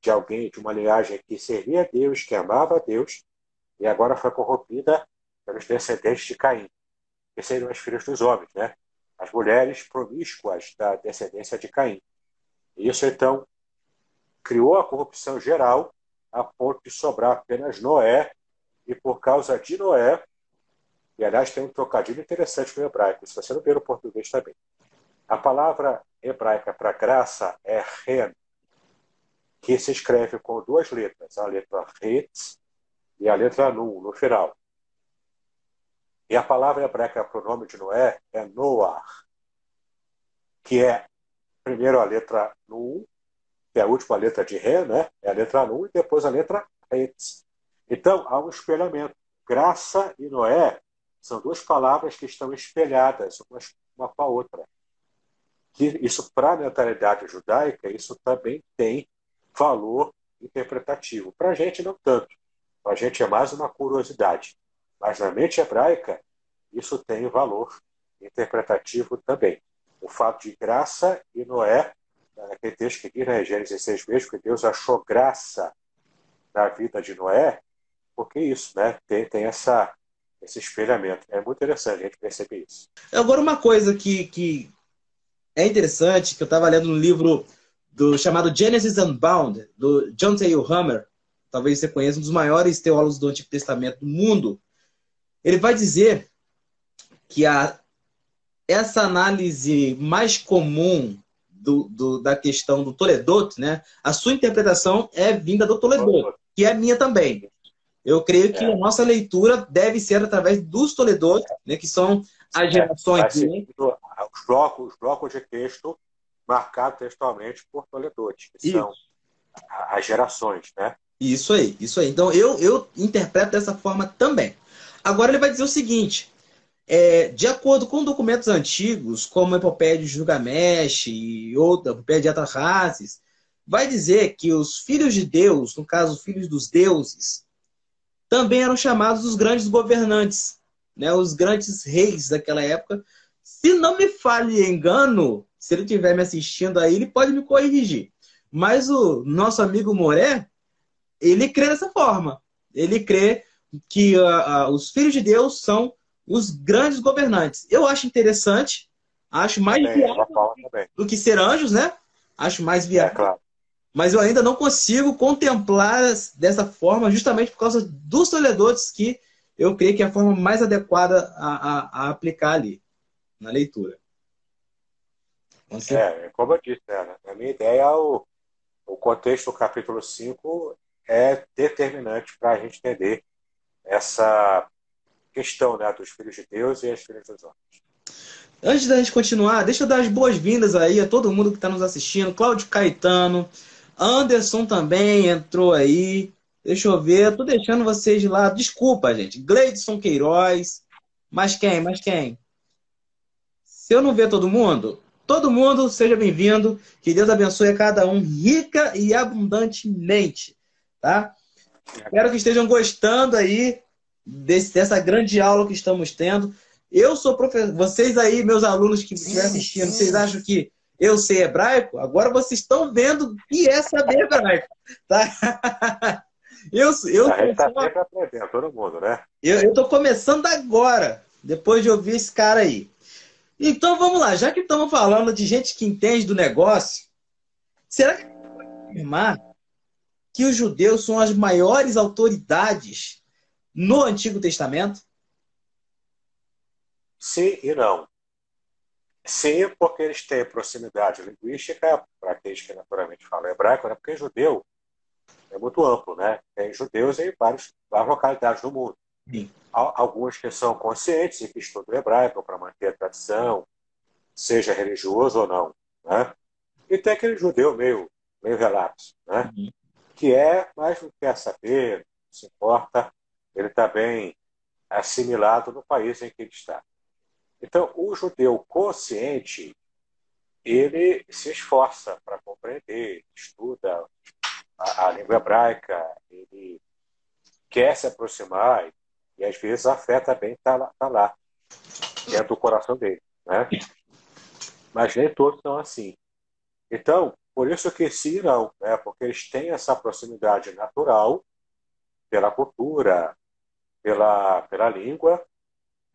de alguém, de uma linhagem que servia a Deus, que amava a Deus, e agora foi corrompida pelos descendentes de Caim, que seriam os filhos dos homens, né? As mulheres promíscuas da descendência de Caim. Isso, então, criou a corrupção geral a ponto de sobrar apenas Noé, e por causa de Noé, e aliás tem um trocadilho interessante no hebraico, se você não ver no português também. A palavra hebraica para graça é ren, que se escreve com duas letras, a letra het e a letra nun no final. E a palavra hebraica para o nome de Noé é Noah, que é primeiro a letra nun, que é a última letra de Ré, né? É a letra nun e depois a letra het. Então, há um espelhamento. Graça e Noé são duas palavras que estão espelhadas uma com a outra. Isso, para a mentalidade judaica, isso também tem valor interpretativo. Para a gente, não tanto. Para a gente é mais uma curiosidade. Mas na mente hebraica, isso tem valor interpretativo também. O fato de graça e Noé, naquele texto que diz na Gênesis 6 mesmo, que Deus achou graça na vida de Noé, porque isso, né? Tem, tem essa, esse espelhamento. É muito interessante a gente perceber isso. Agora, uma coisa que, que é interessante, que eu estava lendo no livro do chamado Genesis Unbound, do John Taylor Hammer, talvez você conheça, um dos maiores teólogos do Antigo Testamento do mundo, ele vai dizer que a, essa análise mais comum do, do, da questão do Toledot, né, a sua interpretação é vinda do Toledot, que é minha também. Eu creio que é. a nossa leitura deve ser através dos Toledot, né, que são as é, gerações. É, os, blocos, os blocos de texto marcado textualmente por Toledote, que isso. são as gerações, né? Isso aí, isso aí. Então eu, eu interpreto dessa forma também. Agora ele vai dizer o seguinte: é, de acordo com documentos antigos, como a Epopeia de Gilgamesh e outra, a Epopeia de Atrahasis, vai dizer que os filhos de Deus, no caso, filhos dos deuses, também eram chamados os grandes governantes, né, os grandes reis daquela época. Se não me falhe engano, se ele estiver me assistindo aí, ele pode me corrigir. Mas o nosso amigo Moré, ele crê dessa forma. Ele crê que uh, uh, os filhos de Deus são os grandes governantes. Eu acho interessante, acho mais também, viável do que ser anjos, né? Acho mais viável. É, claro. Mas eu ainda não consigo contemplar dessa forma, justamente por causa dos toledores que eu creio que é a forma mais adequada a, a, a aplicar ali, na leitura. Você... É, como eu disse, né? a minha ideia, o, o contexto do capítulo 5 é determinante para a gente entender essa questão né, dos filhos de Deus e as filhas dos homens. Antes da gente continuar, deixa eu dar as boas-vindas aí a todo mundo que está nos assistindo. Cláudio Caetano, Anderson também entrou aí. Deixa eu ver, estou deixando vocês de lado. Desculpa, gente. Gleidson Queiroz. Mas quem? Mas quem? Se eu não ver todo mundo, Todo mundo, seja bem-vindo. Que Deus abençoe a cada um rica e abundantemente, tá? Espero que estejam gostando aí desse, dessa grande aula que estamos tendo. Eu sou professor. Vocês aí, meus alunos que estiverem assistindo, vocês acham que eu sei hebraico? Agora vocês estão vendo que é saber hebraico, tá? Eu, eu, a gente está sempre aprendendo, todo mundo, né? Eu estou começando agora, depois de ouvir esse cara aí. Então vamos lá, já que estamos falando de gente que entende do negócio, será que pode afirmar que os judeus são as maiores autoridades no Antigo Testamento? Sim e não. Sim, porque eles têm proximidade linguística, para aqueles que naturalmente falam hebraico, né? porque judeu é muito amplo, né? Tem judeus em vários, várias localidades do mundo. Sim. Alguns que são conscientes e que estudam hebraico para manter a tradição, seja religioso ou não. Né? E tem aquele judeu meio, meio relapso, né? Uhum. Que é, mas não quer saber, não se importa, ele está bem assimilado no país em que ele está. Então, o judeu consciente, ele se esforça para compreender, estuda a, a língua hebraica, ele quer se aproximar e às vezes a fé também está lá, tá lá, dentro do coração dele. Né? Mas nem todos são assim. Então, por isso que sim não, né? porque eles têm essa proximidade natural pela cultura, pela, pela língua,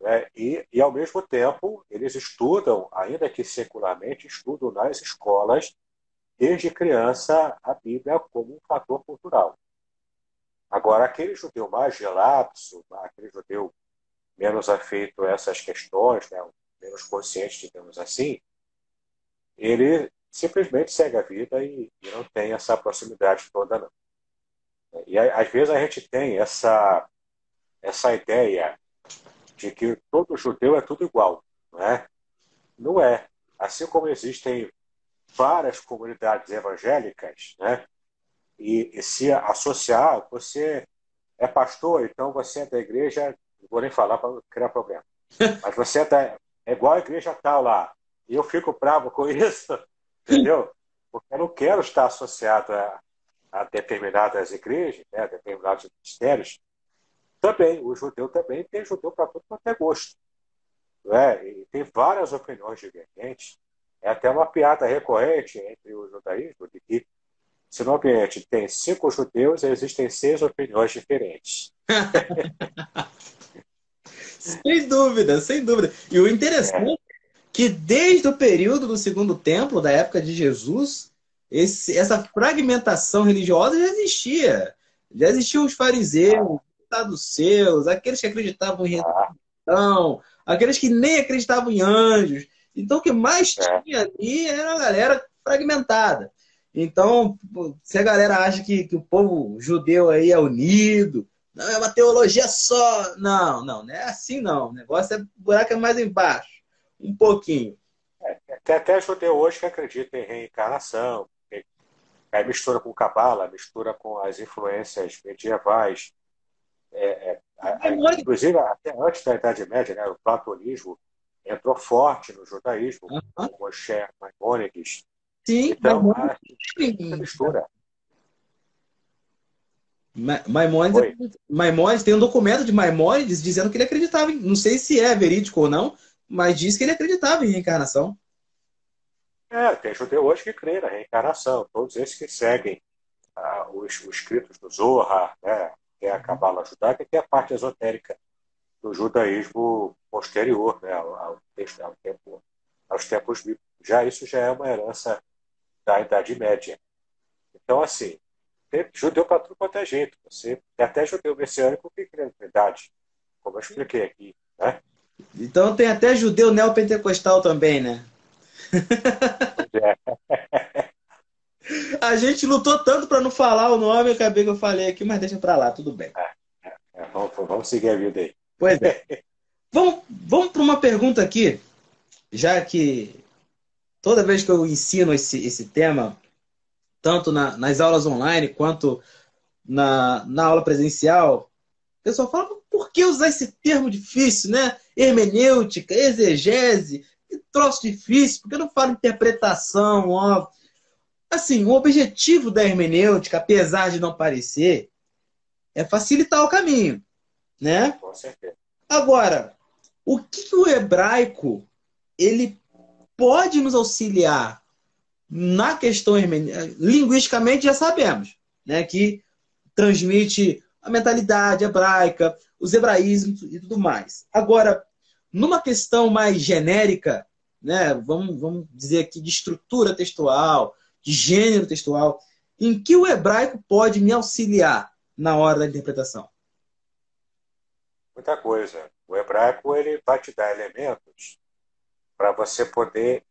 né? e, e, ao mesmo tempo, eles estudam, ainda que secularmente, estudam nas escolas, desde criança, a Bíblia como um fator cultural. Agora, aquele judeu mais relapso, aquele judeu menos afeito a essas questões, né? menos consciente, digamos assim, ele simplesmente segue a vida e, e não tem essa proximidade toda, não. E às vezes a gente tem essa, essa ideia de que todo judeu é tudo igual, não é? Não é. Assim como existem várias comunidades evangélicas, né? E, e se associar, você é pastor, então você é da igreja, não vou nem falar para criar problema, mas você é, da, é igual a igreja tal lá. E eu fico bravo com isso, entendeu? Porque eu não quero estar associado a, a determinadas igrejas, né, a determinados ministérios. Também, o judeu também tem judeu para todo quanto é gosto. Né? E tem várias opiniões divergentes. É até uma piada recorrente entre o judaísmo de que se no ambiente tem cinco judeus, existem seis opiniões diferentes. sem dúvida, sem dúvida. E o interessante que desde o período do segundo templo, da época de Jesus, esse, essa fragmentação religiosa já existia. Já existiam os fariseus, os saduceus, aqueles que acreditavam em ressurreição, aqueles que nem acreditavam em anjos. Então, o que mais é. tinha ali era a galera fragmentada. Então, se a galera acha que, que o povo judeu aí é unido, não é uma teologia só. Não, não, não é assim não. O negócio é o buraco é mais embaixo um pouquinho. É, tem até judeu hoje que acredita em reencarnação, aí mistura com cabala, mistura com as influências medievais. É, é, inclusive, até antes da Idade Média, né, o platonismo entrou forte no judaísmo, uh -huh. com Moshe Maimônides. Sim, então, a, a mistura. Maimônides, Maimônides tem um documento de Maimônides dizendo que ele acreditava, em, não sei se é verídico ou não, mas diz que ele acreditava em reencarnação. É, tem judeu hoje que crê na reencarnação. Todos esses que seguem ah, os, os, escritos do Zohar, né, que é a Cabala judaica, que é a parte esotérica do judaísmo posterior né, ao, ao, ao tempo, aos tempos bíblicos. Já isso já é uma herança da Idade Média. Então, assim, tem judeu para tudo quanto é jeito. Você tem até judeu messiânico que crê na verdade, como eu expliquei aqui. Né? Então tem até judeu neopentecostal também, né? É. A gente lutou tanto para não falar o nome, eu acabei que eu falei aqui, mas deixa para lá, tudo bem. É, é, vamos, vamos, seguir a vida aí. Pois é. vamos vamos para uma pergunta aqui, já que toda vez que eu ensino esse, esse tema, tanto na, nas aulas online quanto na, na aula presencial, o pessoal fala, por que usar esse termo difícil, né? Hermenêutica, exegese, que troço difícil, porque eu não falo interpretação, ó. Assim, o objetivo da hermenêutica, apesar de não parecer, é facilitar o caminho, né? Com certeza. Agora, o que o hebraico ele pode nos auxiliar na questão hermenêutica? Linguisticamente já sabemos, né, que transmite a mentalidade hebraica, os hebraísmos e tudo mais. Agora, numa questão mais genérica, né, vamos, vamos dizer aqui de estrutura textual, de gênero textual, em que o hebraico pode me auxiliar na hora da interpretação? Muita coisa. O hebraico ele vai te dar elementos para você poder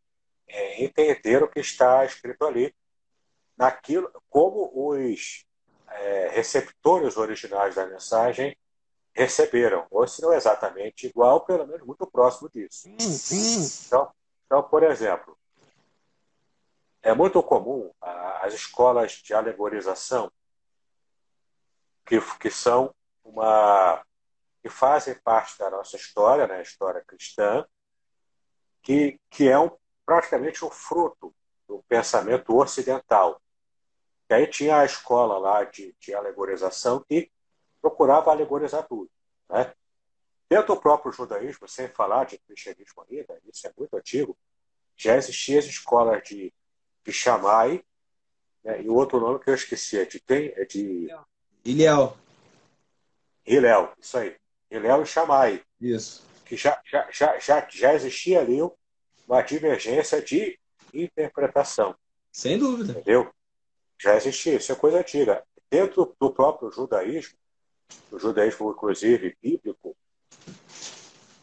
é, entender o que está escrito ali, naquilo, como os é, receptores originais da mensagem receberam, ou se não exatamente igual, pelo menos muito próximo disso. Então, então por exemplo, é muito comum as escolas de alegorização que, que são uma que fazem parte da nossa história, né, história cristã, que, que é um, praticamente um fruto do pensamento ocidental. E aí tinha a escola lá de, de alegorização que procurava alegorizar tudo. Né? Dentro do próprio judaísmo, sem falar de cristianismo ainda, isso é muito antigo, já existiam as escolas de, de Shammai, né? e o outro nome que eu esqueci é de quem? É de. Ilhéu. Hilel, isso aí. Hilel e Shammai. Isso. Que já, já, já, já, já existia ali uma divergência de interpretação. Sem dúvida. Entendeu? Já existia, isso é coisa antiga. Dentro do próprio judaísmo, o judaísmo, inclusive, bíblico,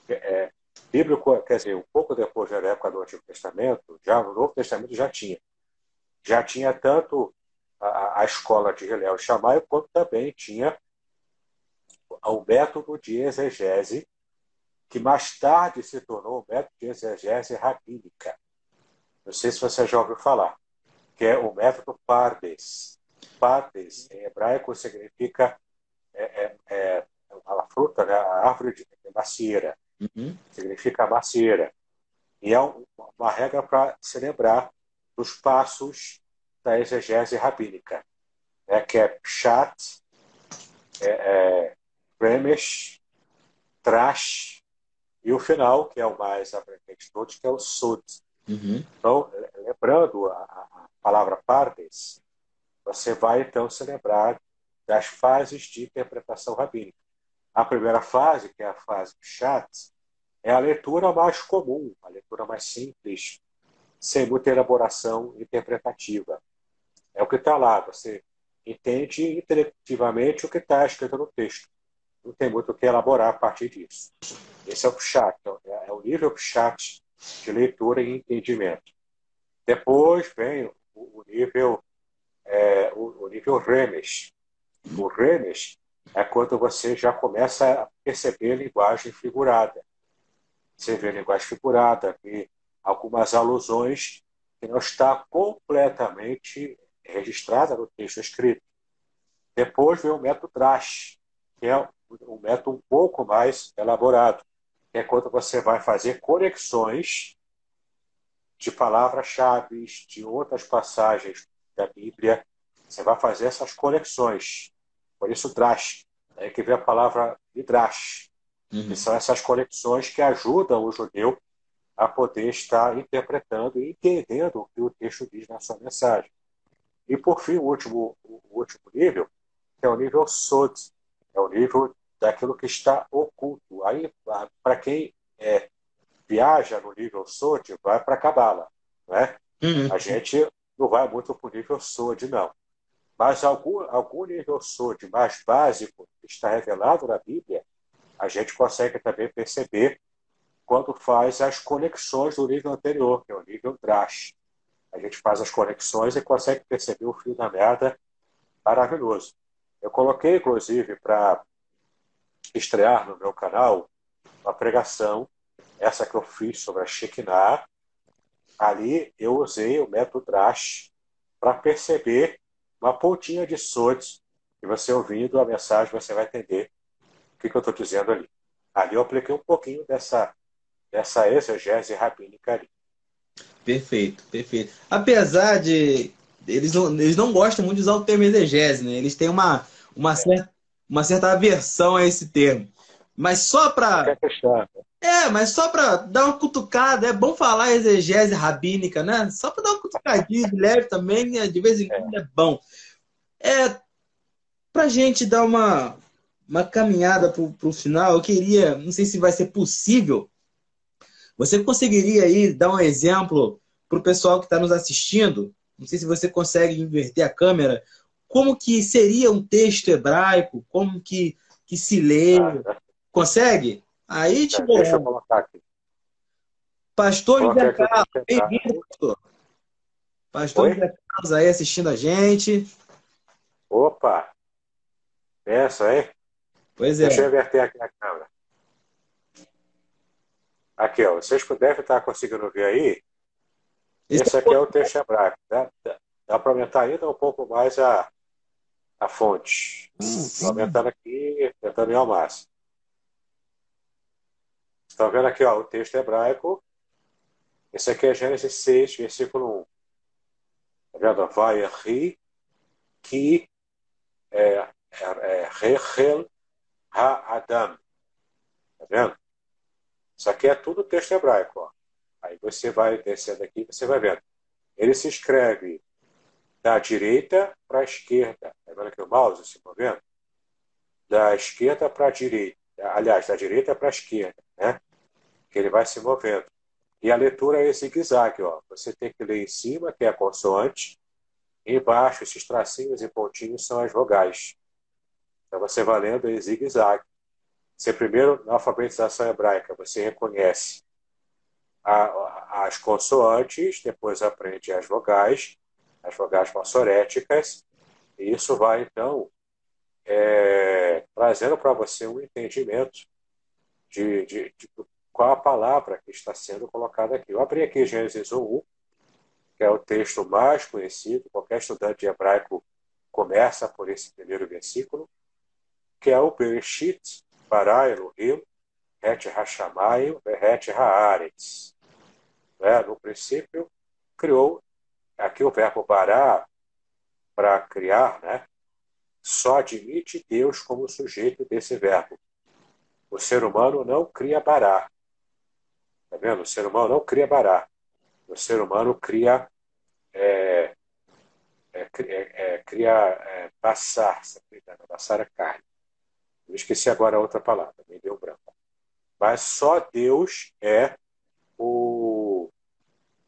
é, bíblico, quer dizer, um pouco depois da época do Antigo Testamento, já no Novo Testamento já tinha. Já tinha tanto a, a escola de Hilel e Shammai, quanto também tinha o método de exegese, que mais tarde se tornou o método de exegese rabínica. Não sei se você já ouviu falar, que é o método Pardes. Pardes, em hebraico, significa é, é, é a fruta, né? a árvore de macieira. Uhum. Significa macieira. E é uma regra para se lembrar dos passos da exegese rabínica, né? que é Pshat, é, é, Remesh, Trash e o final, que é o mais abrangente de todos, que é o Sud. Uhum. Então, lembrando a, a, palavra pardes, você vai então se lembrar das fases de interpretação rabínica. A primeira fase, que é a fase chat, é a leitura mais comum, a leitura mais simples, sem muita elaboração interpretativa. É o que está lá, você entende intelectivamente o que está escrito no texto. Não tem muito o que elaborar a partir disso. Esse é o chat, é o nível chat de leitura e entendimento. Depois vem o, nível é, o, o, nível Remes. O Remes é quando você já começa a perceber linguagem figurada. Você vê linguagem figurada, vê algumas alusões que não está completamente registrada no texto escrito. Depois vem o método Drash, que é um método um pouco mais elaborado é quando você vai fazer conexões de palavras-chave, de outras passagens da Bíblia. Você vai fazer essas conexões. Por isso, drash, é que vem a palavra midrash, uhum. que são essas conexões que ajudam o judeu a poder estar interpretando e entendendo o que o texto diz na sua mensagem. E, por fim, o último, o último nível, que é o nível Sod, é o nível daquilo que está oculto. Aí, para quem é, viaja no nível SOD, vai para a Cabala. Né? Uhum. A gente não vai muito para o nível SOD, não. Mas algum, algum nível SOD mais básico que está revelado na Bíblia, a gente consegue também perceber quando faz as conexões do nível anterior, que é o nível Drash. A gente faz as conexões e consegue perceber o fio da merda maravilhoso. Eu coloquei, inclusive, para estrear no meu canal uma pregação, essa que eu fiz sobre a Shekinah. Ali eu usei o método Drash para perceber uma pontinha de Sodes e você ouvindo a mensagem você vai entender o que, que eu estou dizendo ali. Ali eu apliquei um pouquinho dessa, dessa exegese rabínica ali. Perfeito, perfeito. Apesar de eles não, eles não gostam muito de usar o termo exegese, né? Eles têm uma, uma é. certa uma certa aversão a esse termo. Mas só para. É, mas só para dar uma cutucada, é bom falar exegese rabínica, né? Só para dar uma cutucadinha de leve também, né? de vez em quando é, é bom. É, para gente dar uma, uma caminhada para o final, eu queria, não sei se vai ser possível, você conseguiria aí dar um exemplo para o pessoal que está nos assistindo? Não sei se você consegue inverter a câmera como que seria um texto hebraico, como que, que se lê. Consegue? Aí, tipo. Deixa eu colocar aqui. Pastor José Carlos, bem-vindo, pastor. Pastor Oi? José Carlos aí assistindo a gente. Opa! Pensa aí. Pois é. Deixa eu inverter aqui na câmera. Aqui, ó. Vocês devem estar conseguindo ver aí. Esse, Esse aqui é o texto hebraico. Dá, dá, para aumentar ainda um pouco mais a, a fonte. Estou aumentando aqui, tentando ir ao máximo. Estão vendo aqui ó, o texto hebraico? Esse aqui é Gênesis 6, versículo 1. Está vendo? Vai ri Ki é, é, é Rechel Ha-Adam. Tá vendo? Isso aqui é tudo texto hebraico. Ó. Aí você vai descendo aqui, você vai vendo. Ele se escreve da direita para a esquerda. Tá vendo aqui o mouse se movendo? Da esquerda para a direita. Aliás, da direita para a esquerda, né? Que ele vai se movendo. E a leitura é zigue-zague, ó. Você tem que ler em cima, que é a consoante, e embaixo, esses tracinhos e pontinhos são as vogais. Então você vai lendo em zigue-zague. Você primeiro, na alfabetização hebraica, você reconhece a, as consoantes, depois aprende as vogais, as vogais massoréticas, e isso vai, então, é, trazendo para você um entendimento de, de, de, qual a palavra que está sendo colocada aqui. Eu abri aqui Gênesis 1, que é o texto mais conhecido, qualquer estudante de hebraico começa por esse primeiro versículo, que é o Bereshit bara Elohim et hashamayim et haaretz. É, no princípio, criou, aqui o verbo bará, para criar, né? só admite Deus como sujeito desse verbo. O ser humano não cria bará. Tá vendo? O ser humano não cria bará. O ser humano cria é, é, é, é cria é, passar, passar a carne. Eu esqueci agora a outra palavra, me deu branco. Mas só Deus é o,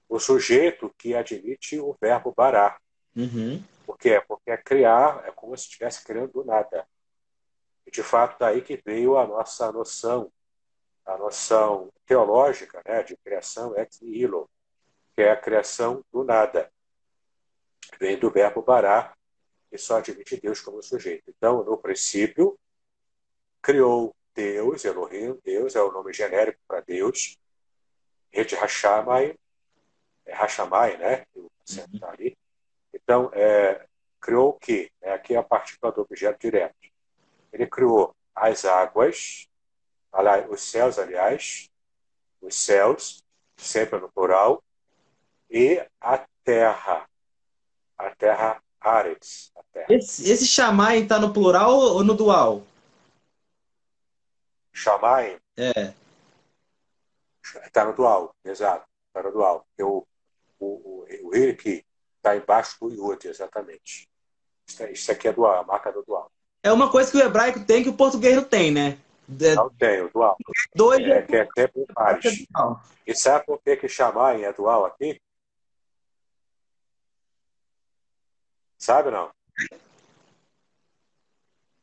o sujeito que admite o verbo bará. Uhum. Por quê? Porque criar é como se estivesse criando do nada. E de fato, daí que veio a nossa noção a noção teológica né, de criação ex nihilo, que é a criação do nada. Vem do verbo bará, que só admite Deus como sujeito. Então, no princípio, criou Deus, Elohim, Deus é o nome genérico para Deus, Et Hashamai, é Hashamai, né? Tá ali. Então, é, criou o quê? É, aqui é a partícula do objeto direto. Ele criou as águas, os céus, aliás, os céus, sempre no plural, e a terra, a terra Ares. A terra. Esse, esse está no plural ou no dual? Shammai? É. Está no dual, exato. Está no dual. O, o, o, o Hirik está embaixo do Yud, exatamente. Isso, isso aqui é dual, a marca do dual. É uma coisa que o hebraico tem que o português não tem, né? Não tem, o dual. Dois é, que é sempre pares. E sabe por que, que Shammai é dual aqui? Sabe não?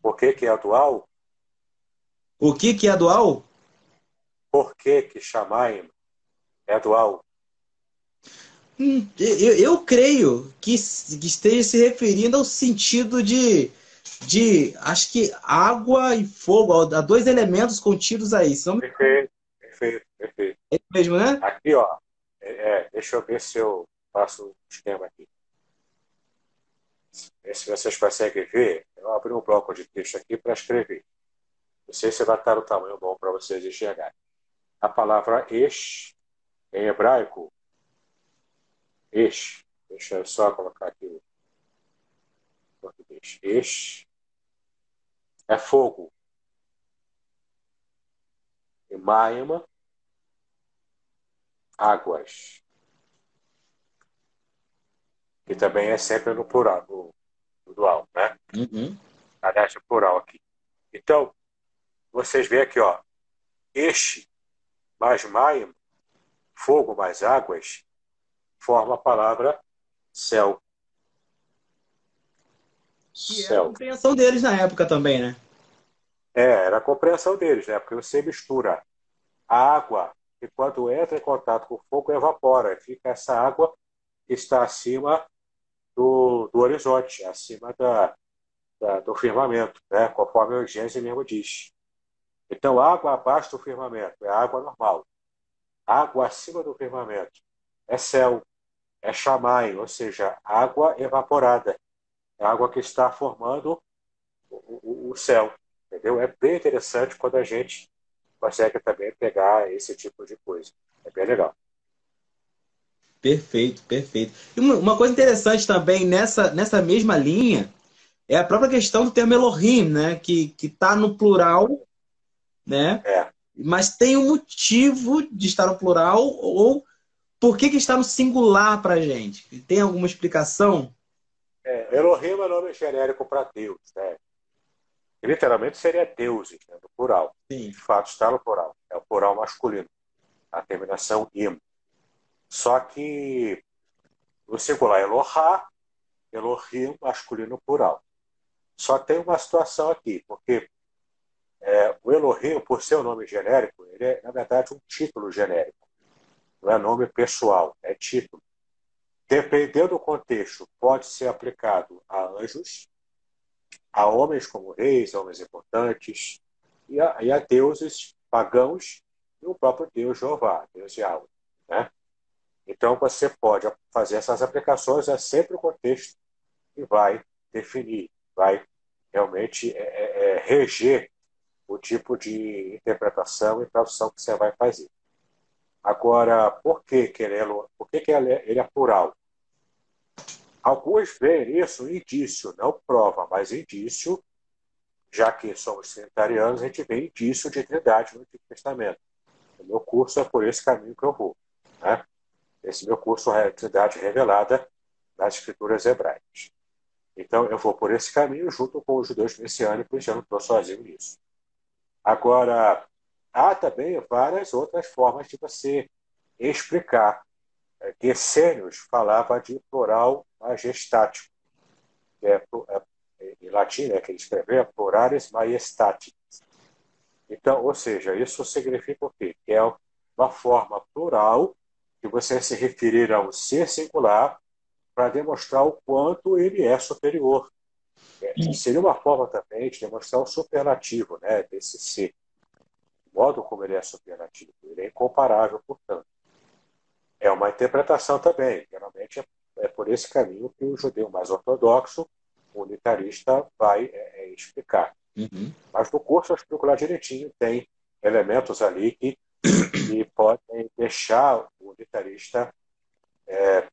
Por que, que é dual? O que, que é dual? Por que, que Shammai é dual? Hum, eu, eu creio que, que esteja se referindo ao sentido de de, acho que água e fogo, há dois elementos contidos aí. São... Perfeito, perfeito, perfeito. É mesmo, né? Aqui, ó, é, é, deixa eu ver se eu faço o esquema aqui. Se vocês conseguem ver, eu abri um bloco de texto aqui para escrever. Não sei se vai estar o tamanho bom para vocês enxergarem. A palavra esh, em hebraico, esh, deixa eu só colocar aqui o português. Esh é fogo. E Maima, águas. Que também é sempre no plural, no, no dual, né? Uhum. Aliás, no plural aqui. Então, vocês veem aqui, ó. Este mais Maima, fogo mais águas, forma a palavra céu. Que era a compreensão deles na época também, né? É, era a compreensão deles, né? Porque você mistura a água e quando entra em contato com o fogo evapora. E fica essa água que está acima do, do horizonte, acima da, da, do firmamento, né? conforme o Gênesis mesmo diz. Então, água abaixo do firmamento é água normal. Água acima do firmamento é céu, é chamai, ou seja, água evaporada. É água que está formando o, o, o céu. Entendeu? É bem interessante quando a gente consegue também pegar esse tipo de coisa. É bem legal. Perfeito, perfeito. E uma, coisa interessante também nessa, nessa mesma linha é a própria questão do termo Elohim, né? Que está no plural, né? É. Mas tem um motivo de estar no plural ou por que, que está no singular para gente? Tem alguma explicação? Elohim é nome genérico para Deus, né? Literalmente seria deuses, né, no plural. Sim. De fato, está no plural. É o plural masculino. A terminação im. Só que no singular Elohá, Elohim masculino plural. Só tem uma situação aqui, porque é, o Elohim, por ser um nome genérico, ele é, na verdade, um título genérico. Não é nome pessoal, é título. Dependendo do contexto, pode ser aplicado a anjos, a homens como reis, homens importantes, e a, e a deuses pagãos e o próprio Deus Jeová, Deus Yahweh. Né? Então, você pode fazer essas aplicações, é sempre o contexto que vai definir, vai realmente é, é, é, reger o tipo de interpretação e tradução que você vai fazer. Agora, por que, que, ele, é, por que, que ele, é, ele é plural? Alguns veem isso indício, não prova, mas indício, já que somos trinitarianos, a gente vê indício de trindade no Antigo Testamento. O meu curso é por esse caminho que eu vou. Né? Esse meu curso é a trindade revelada nas escrituras hebraicas. Então, eu vou por esse caminho junto com os judeus messiânicos, eu não estou sozinho nisso. Agora, há também várias outras formas de você explicar que Essênios falava de plural majestático, que é, é, em latim, né, que ele escreveu, pluralis majestatis. Então, ou seja, isso significa o quê? Que é uma forma plural de você se referir a um ser singular para demonstrar o quanto ele é superior. É, seria uma forma também de demonstrar o superlativo né, desse ser. Modo como ele é superlativo. Ele é incomparável, portanto. É uma interpretação também. Geralmente é, é por esse caminho que o judeu mais ortodoxo, unitarista, vai é, é, explicar. Uhum. Mas no curso eu explico lá direitinho, tem elementos ali que, que podem deixar o unitarista, é,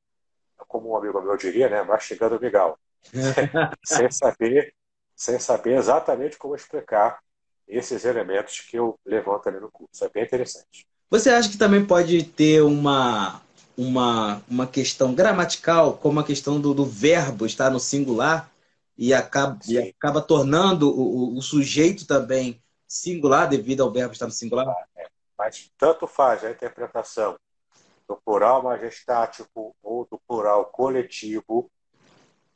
como um amigo meu diria, né, mastigando o migal, sem, saber, sem saber exatamente como explicar esses elementos que eu levanto ali no curso. É bem interessante. Você acha que também pode ter uma, uma, uma questão gramatical, como a questão do, do verbo estar no singular e acaba, e acaba tornando o, o, sujeito também singular devido ao verbo estar no singular? É, mas tanto faz a interpretação do plural majestático ou do plural coletivo,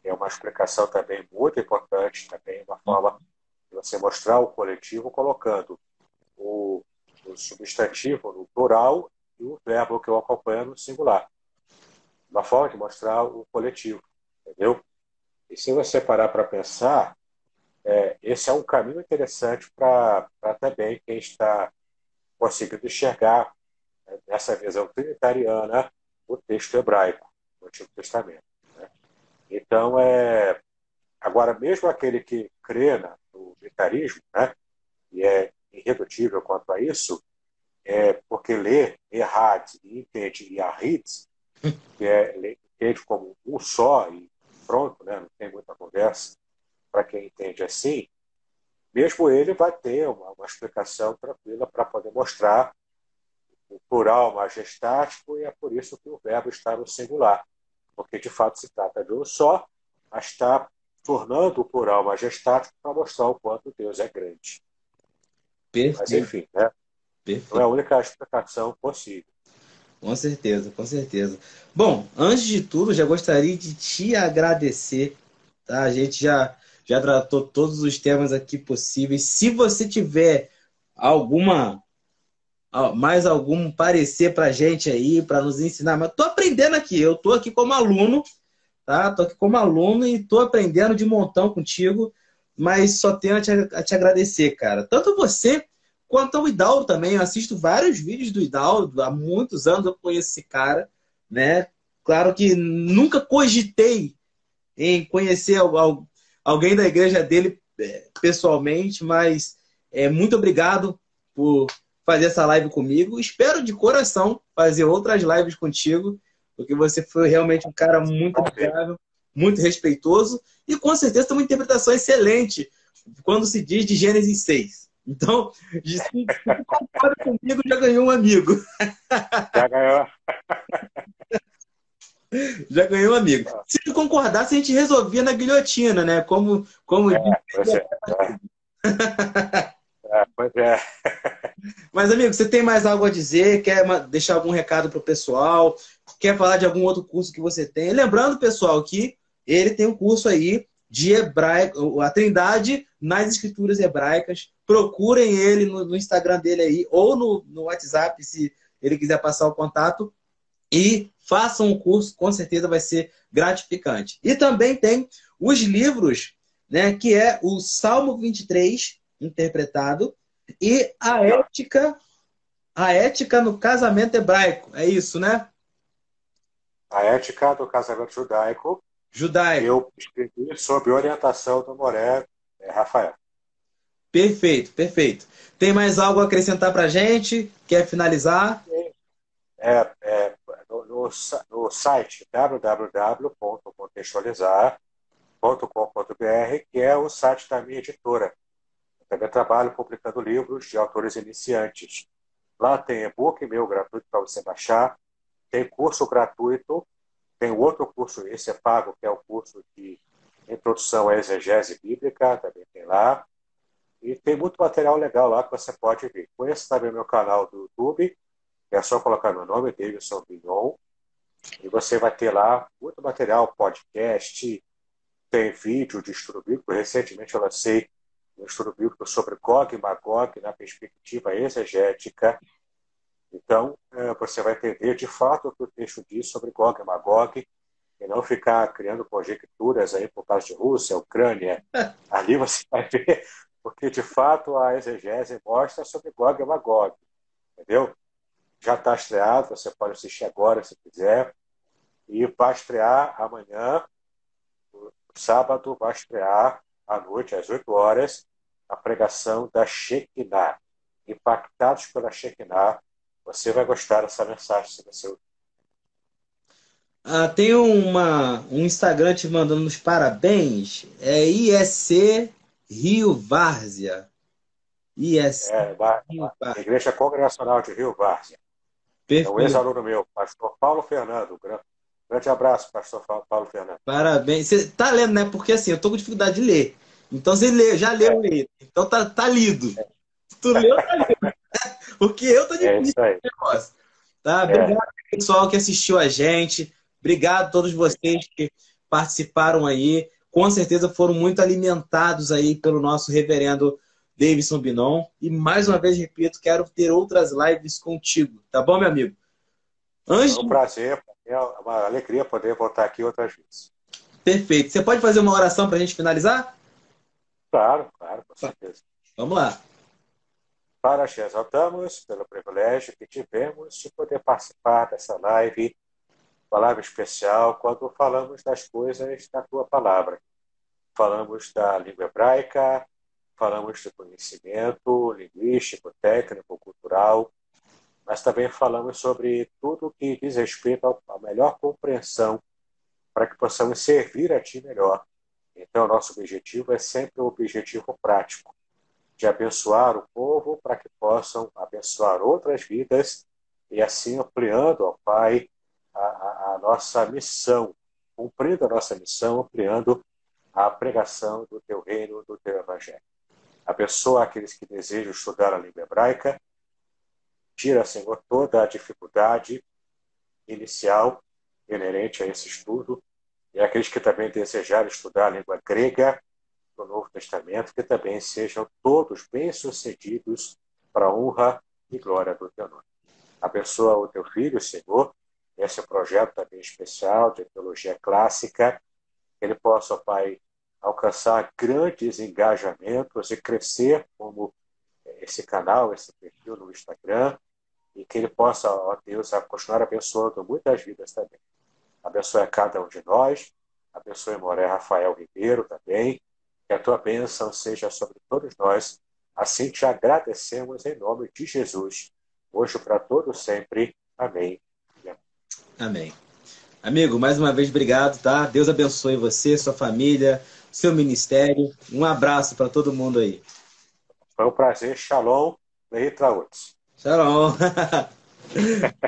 é uma explicação também muito importante, também uma forma você mostrar o coletivo colocando o o substantivo no plural e o verbo que eu acompanho no singular. Uma forma de mostrar o coletivo, entendeu? E se você parar para pensar, é, esse é um caminho interessante para também quem está conseguindo enxergar né, nessa visão trinitariana o texto hebraico no Antigo Testamento. Né? Então, é, agora, mesmo aquele que crê no unitarismo, né, e é irredutível quanto a isso, é porque lê Errad e entende Yahid, que é entende como um só e pronto, né? não tem muita conversa para quem entende assim, mesmo ele vai ter uma, uma explicação tranquila para poder mostrar o plural majestático e é por isso que o verbo está no singular, porque de fato se trata de um só, mas está tornando o plural majestático para mostrar o quanto Deus é grande. Perfeito. Mas enfim, né? Perfeito. Não é a única explicação possível. Com certeza, com certeza. Bom, antes de tudo, já gostaria de te agradecer. Tá? A gente já, já tratou todos os temas aqui possíveis. Se você tiver alguma mais algum parecer para gente aí, para nos ensinar, mas tô aprendendo aqui. Eu tô aqui como aluno, tá? Tô aqui como aluno e tô aprendendo de montão contigo mas só tenho a te, a te agradecer, cara. Tanto você quanto ao Hidalgo também. Eu assisto vários vídeos do Hidalgo, há muitos anos eu conheço esse cara, né? Claro que nunca cogitei em conhecer alguém da igreja dele é, pessoalmente, mas é, muito obrigado por fazer essa live comigo. Espero de coração fazer outras lives contigo, porque você foi realmente um cara muito amigável, muito respeitoso, e com certeza tem uma interpretação excelente quando se diz de Gênesis 6. Então, se concorda comigo, já ganhou um amigo. Já ganhou. Já ganhou um amigo. Se não concordasse, a gente resolvia na guilhotina, né? Como, como é, pois é. É, pois é. Mas, amigo, você tem mais algo a dizer? Quer deixar algum recado para o pessoal? Quer falar de algum outro curso que você tem? Lembrando, pessoal, que ele tem um curso aí de hebraico, a Trindade nas escrituras hebraicas. Procurem ele no, no Instagram dele aí, ou no, no WhatsApp, se ele quiser passar o contato. E façam o curso, com certeza vai ser gratificante. E também tem os livros, né, que é o Salmo 23, interpretado, e a ética, a ética no casamento hebraico. É isso, né? A ética do casamento judaico. Judaico. Eu escrevi sob orientação do Moré é, Rafael. Perfeito, perfeito. Tem mais algo a acrescentar para a gente? Quer finalizar? É, é no, no, no site www.contextualizar.com.br, que é o site da minha editora. Também trabalho publicando livros de autores iniciantes. Lá tem e-book meu gratuito para você baixar, tem curso gratuito, tem outro curso, esse é pago, que é o curso de Introdução à Exegese Bíblica, também tem lá. E tem muito material legal lá que você pode ver. Conheça também meu canal do YouTube, é só colocar meu nome, Davidson Bignon, e você vai ter lá muito material, podcast, tem vídeo de estudo bíblico. Recentemente eu lancei um estudo bíblico sobre Gog e Magog na perspectiva exegética. Então, é, você vai entender de fato o que o texto diz sobre Gog e Magog e não ficar criando conjecturas aí por causa de Rússia, Ucrânia. Ali você vai ver, porque de fato a exegese mostra sobre Gog e Magog, entendeu? Já está estreado, você pode assistir agora se quiser. E vai estrear amanhã, sábado, vai estrear à noite, às 8 horas, a pregação da Shekinah. Impactados pela Shekinah, você vai gostar dessa mensagem se você ouvir. Ah, tem uma, um Instagram te mandando os parabéns. É IEC Rio Várzea. IEC é, Rio Várzea. Igreja Congregacional de Rio Várzea. Perfeito. É um ex-aluno meu, pastor Paulo Fernando. Grande, grande abraço, pastor Paulo Fernando. Parabéns. Você tá lendo, né? Porque assim, eu tô com dificuldade de ler. Então você lê, já leu é. ele. Então tá, tá lido. É. Tu leu, tá lido. Porque eu tô difícil. É. Negócio. Tá? É. Obrigado, pessoal, que assistiu a gente. Obrigado a todos vocês que participaram aí. Com certeza foram muito alimentados aí pelo nosso reverendo Davidson Binon. E mais uma vez, repito, quero ter outras lives contigo. Tá bom, meu amigo? Antes... É um prazer, é uma alegria poder voltar aqui outras vezes. Perfeito. Você pode fazer uma oração para a gente finalizar? Claro, claro, com certeza. Vamos lá. Para te exaltamos pelo privilégio que tivemos de poder participar dessa live palavra especial quando falamos das coisas da tua palavra. Falamos da língua hebraica, falamos do conhecimento linguístico, técnico, cultural, mas também falamos sobre tudo que diz respeito à melhor compreensão para que possamos servir a Ti melhor. Então, nosso objetivo é sempre o um objetivo prático, de abençoar o povo para que possam abençoar outras vidas e assim ampliando, ao Pai, a, a, nossa missão, cumprindo a nossa missão, ampliando a pregação do teu reino, do teu evangelho. Abençoa aqueles que desejam estudar a língua hebraica, tira, Senhor, toda a dificuldade inicial inerente a esse estudo, e aqueles que também desejarem estudar a língua grega do Novo Testamento, que também sejam todos bem-sucedidos para a honra e glória do teu nome. Abençoa o teu filho, Senhor, esse projeto também especial de teologia clássica, que ele possa, Pai, alcançar grandes engajamentos e crescer como esse canal, esse perfil no Instagram, e que ele possa, ó Deus, continuar abençoando muitas vidas também. Abençoe a cada um de nós, abençoe Moré Rafael Ribeiro também, que a tua bênção seja sobre todos nós. Assim te agradecemos em nome de Jesus, hoje para todos sempre. Amém. Amém. Amigo, mais uma vez, obrigado, tá? Deus abençoe você, sua família, seu ministério. Um abraço para todo mundo aí. Foi um prazer. Shalom. Leitraútes. Shalom.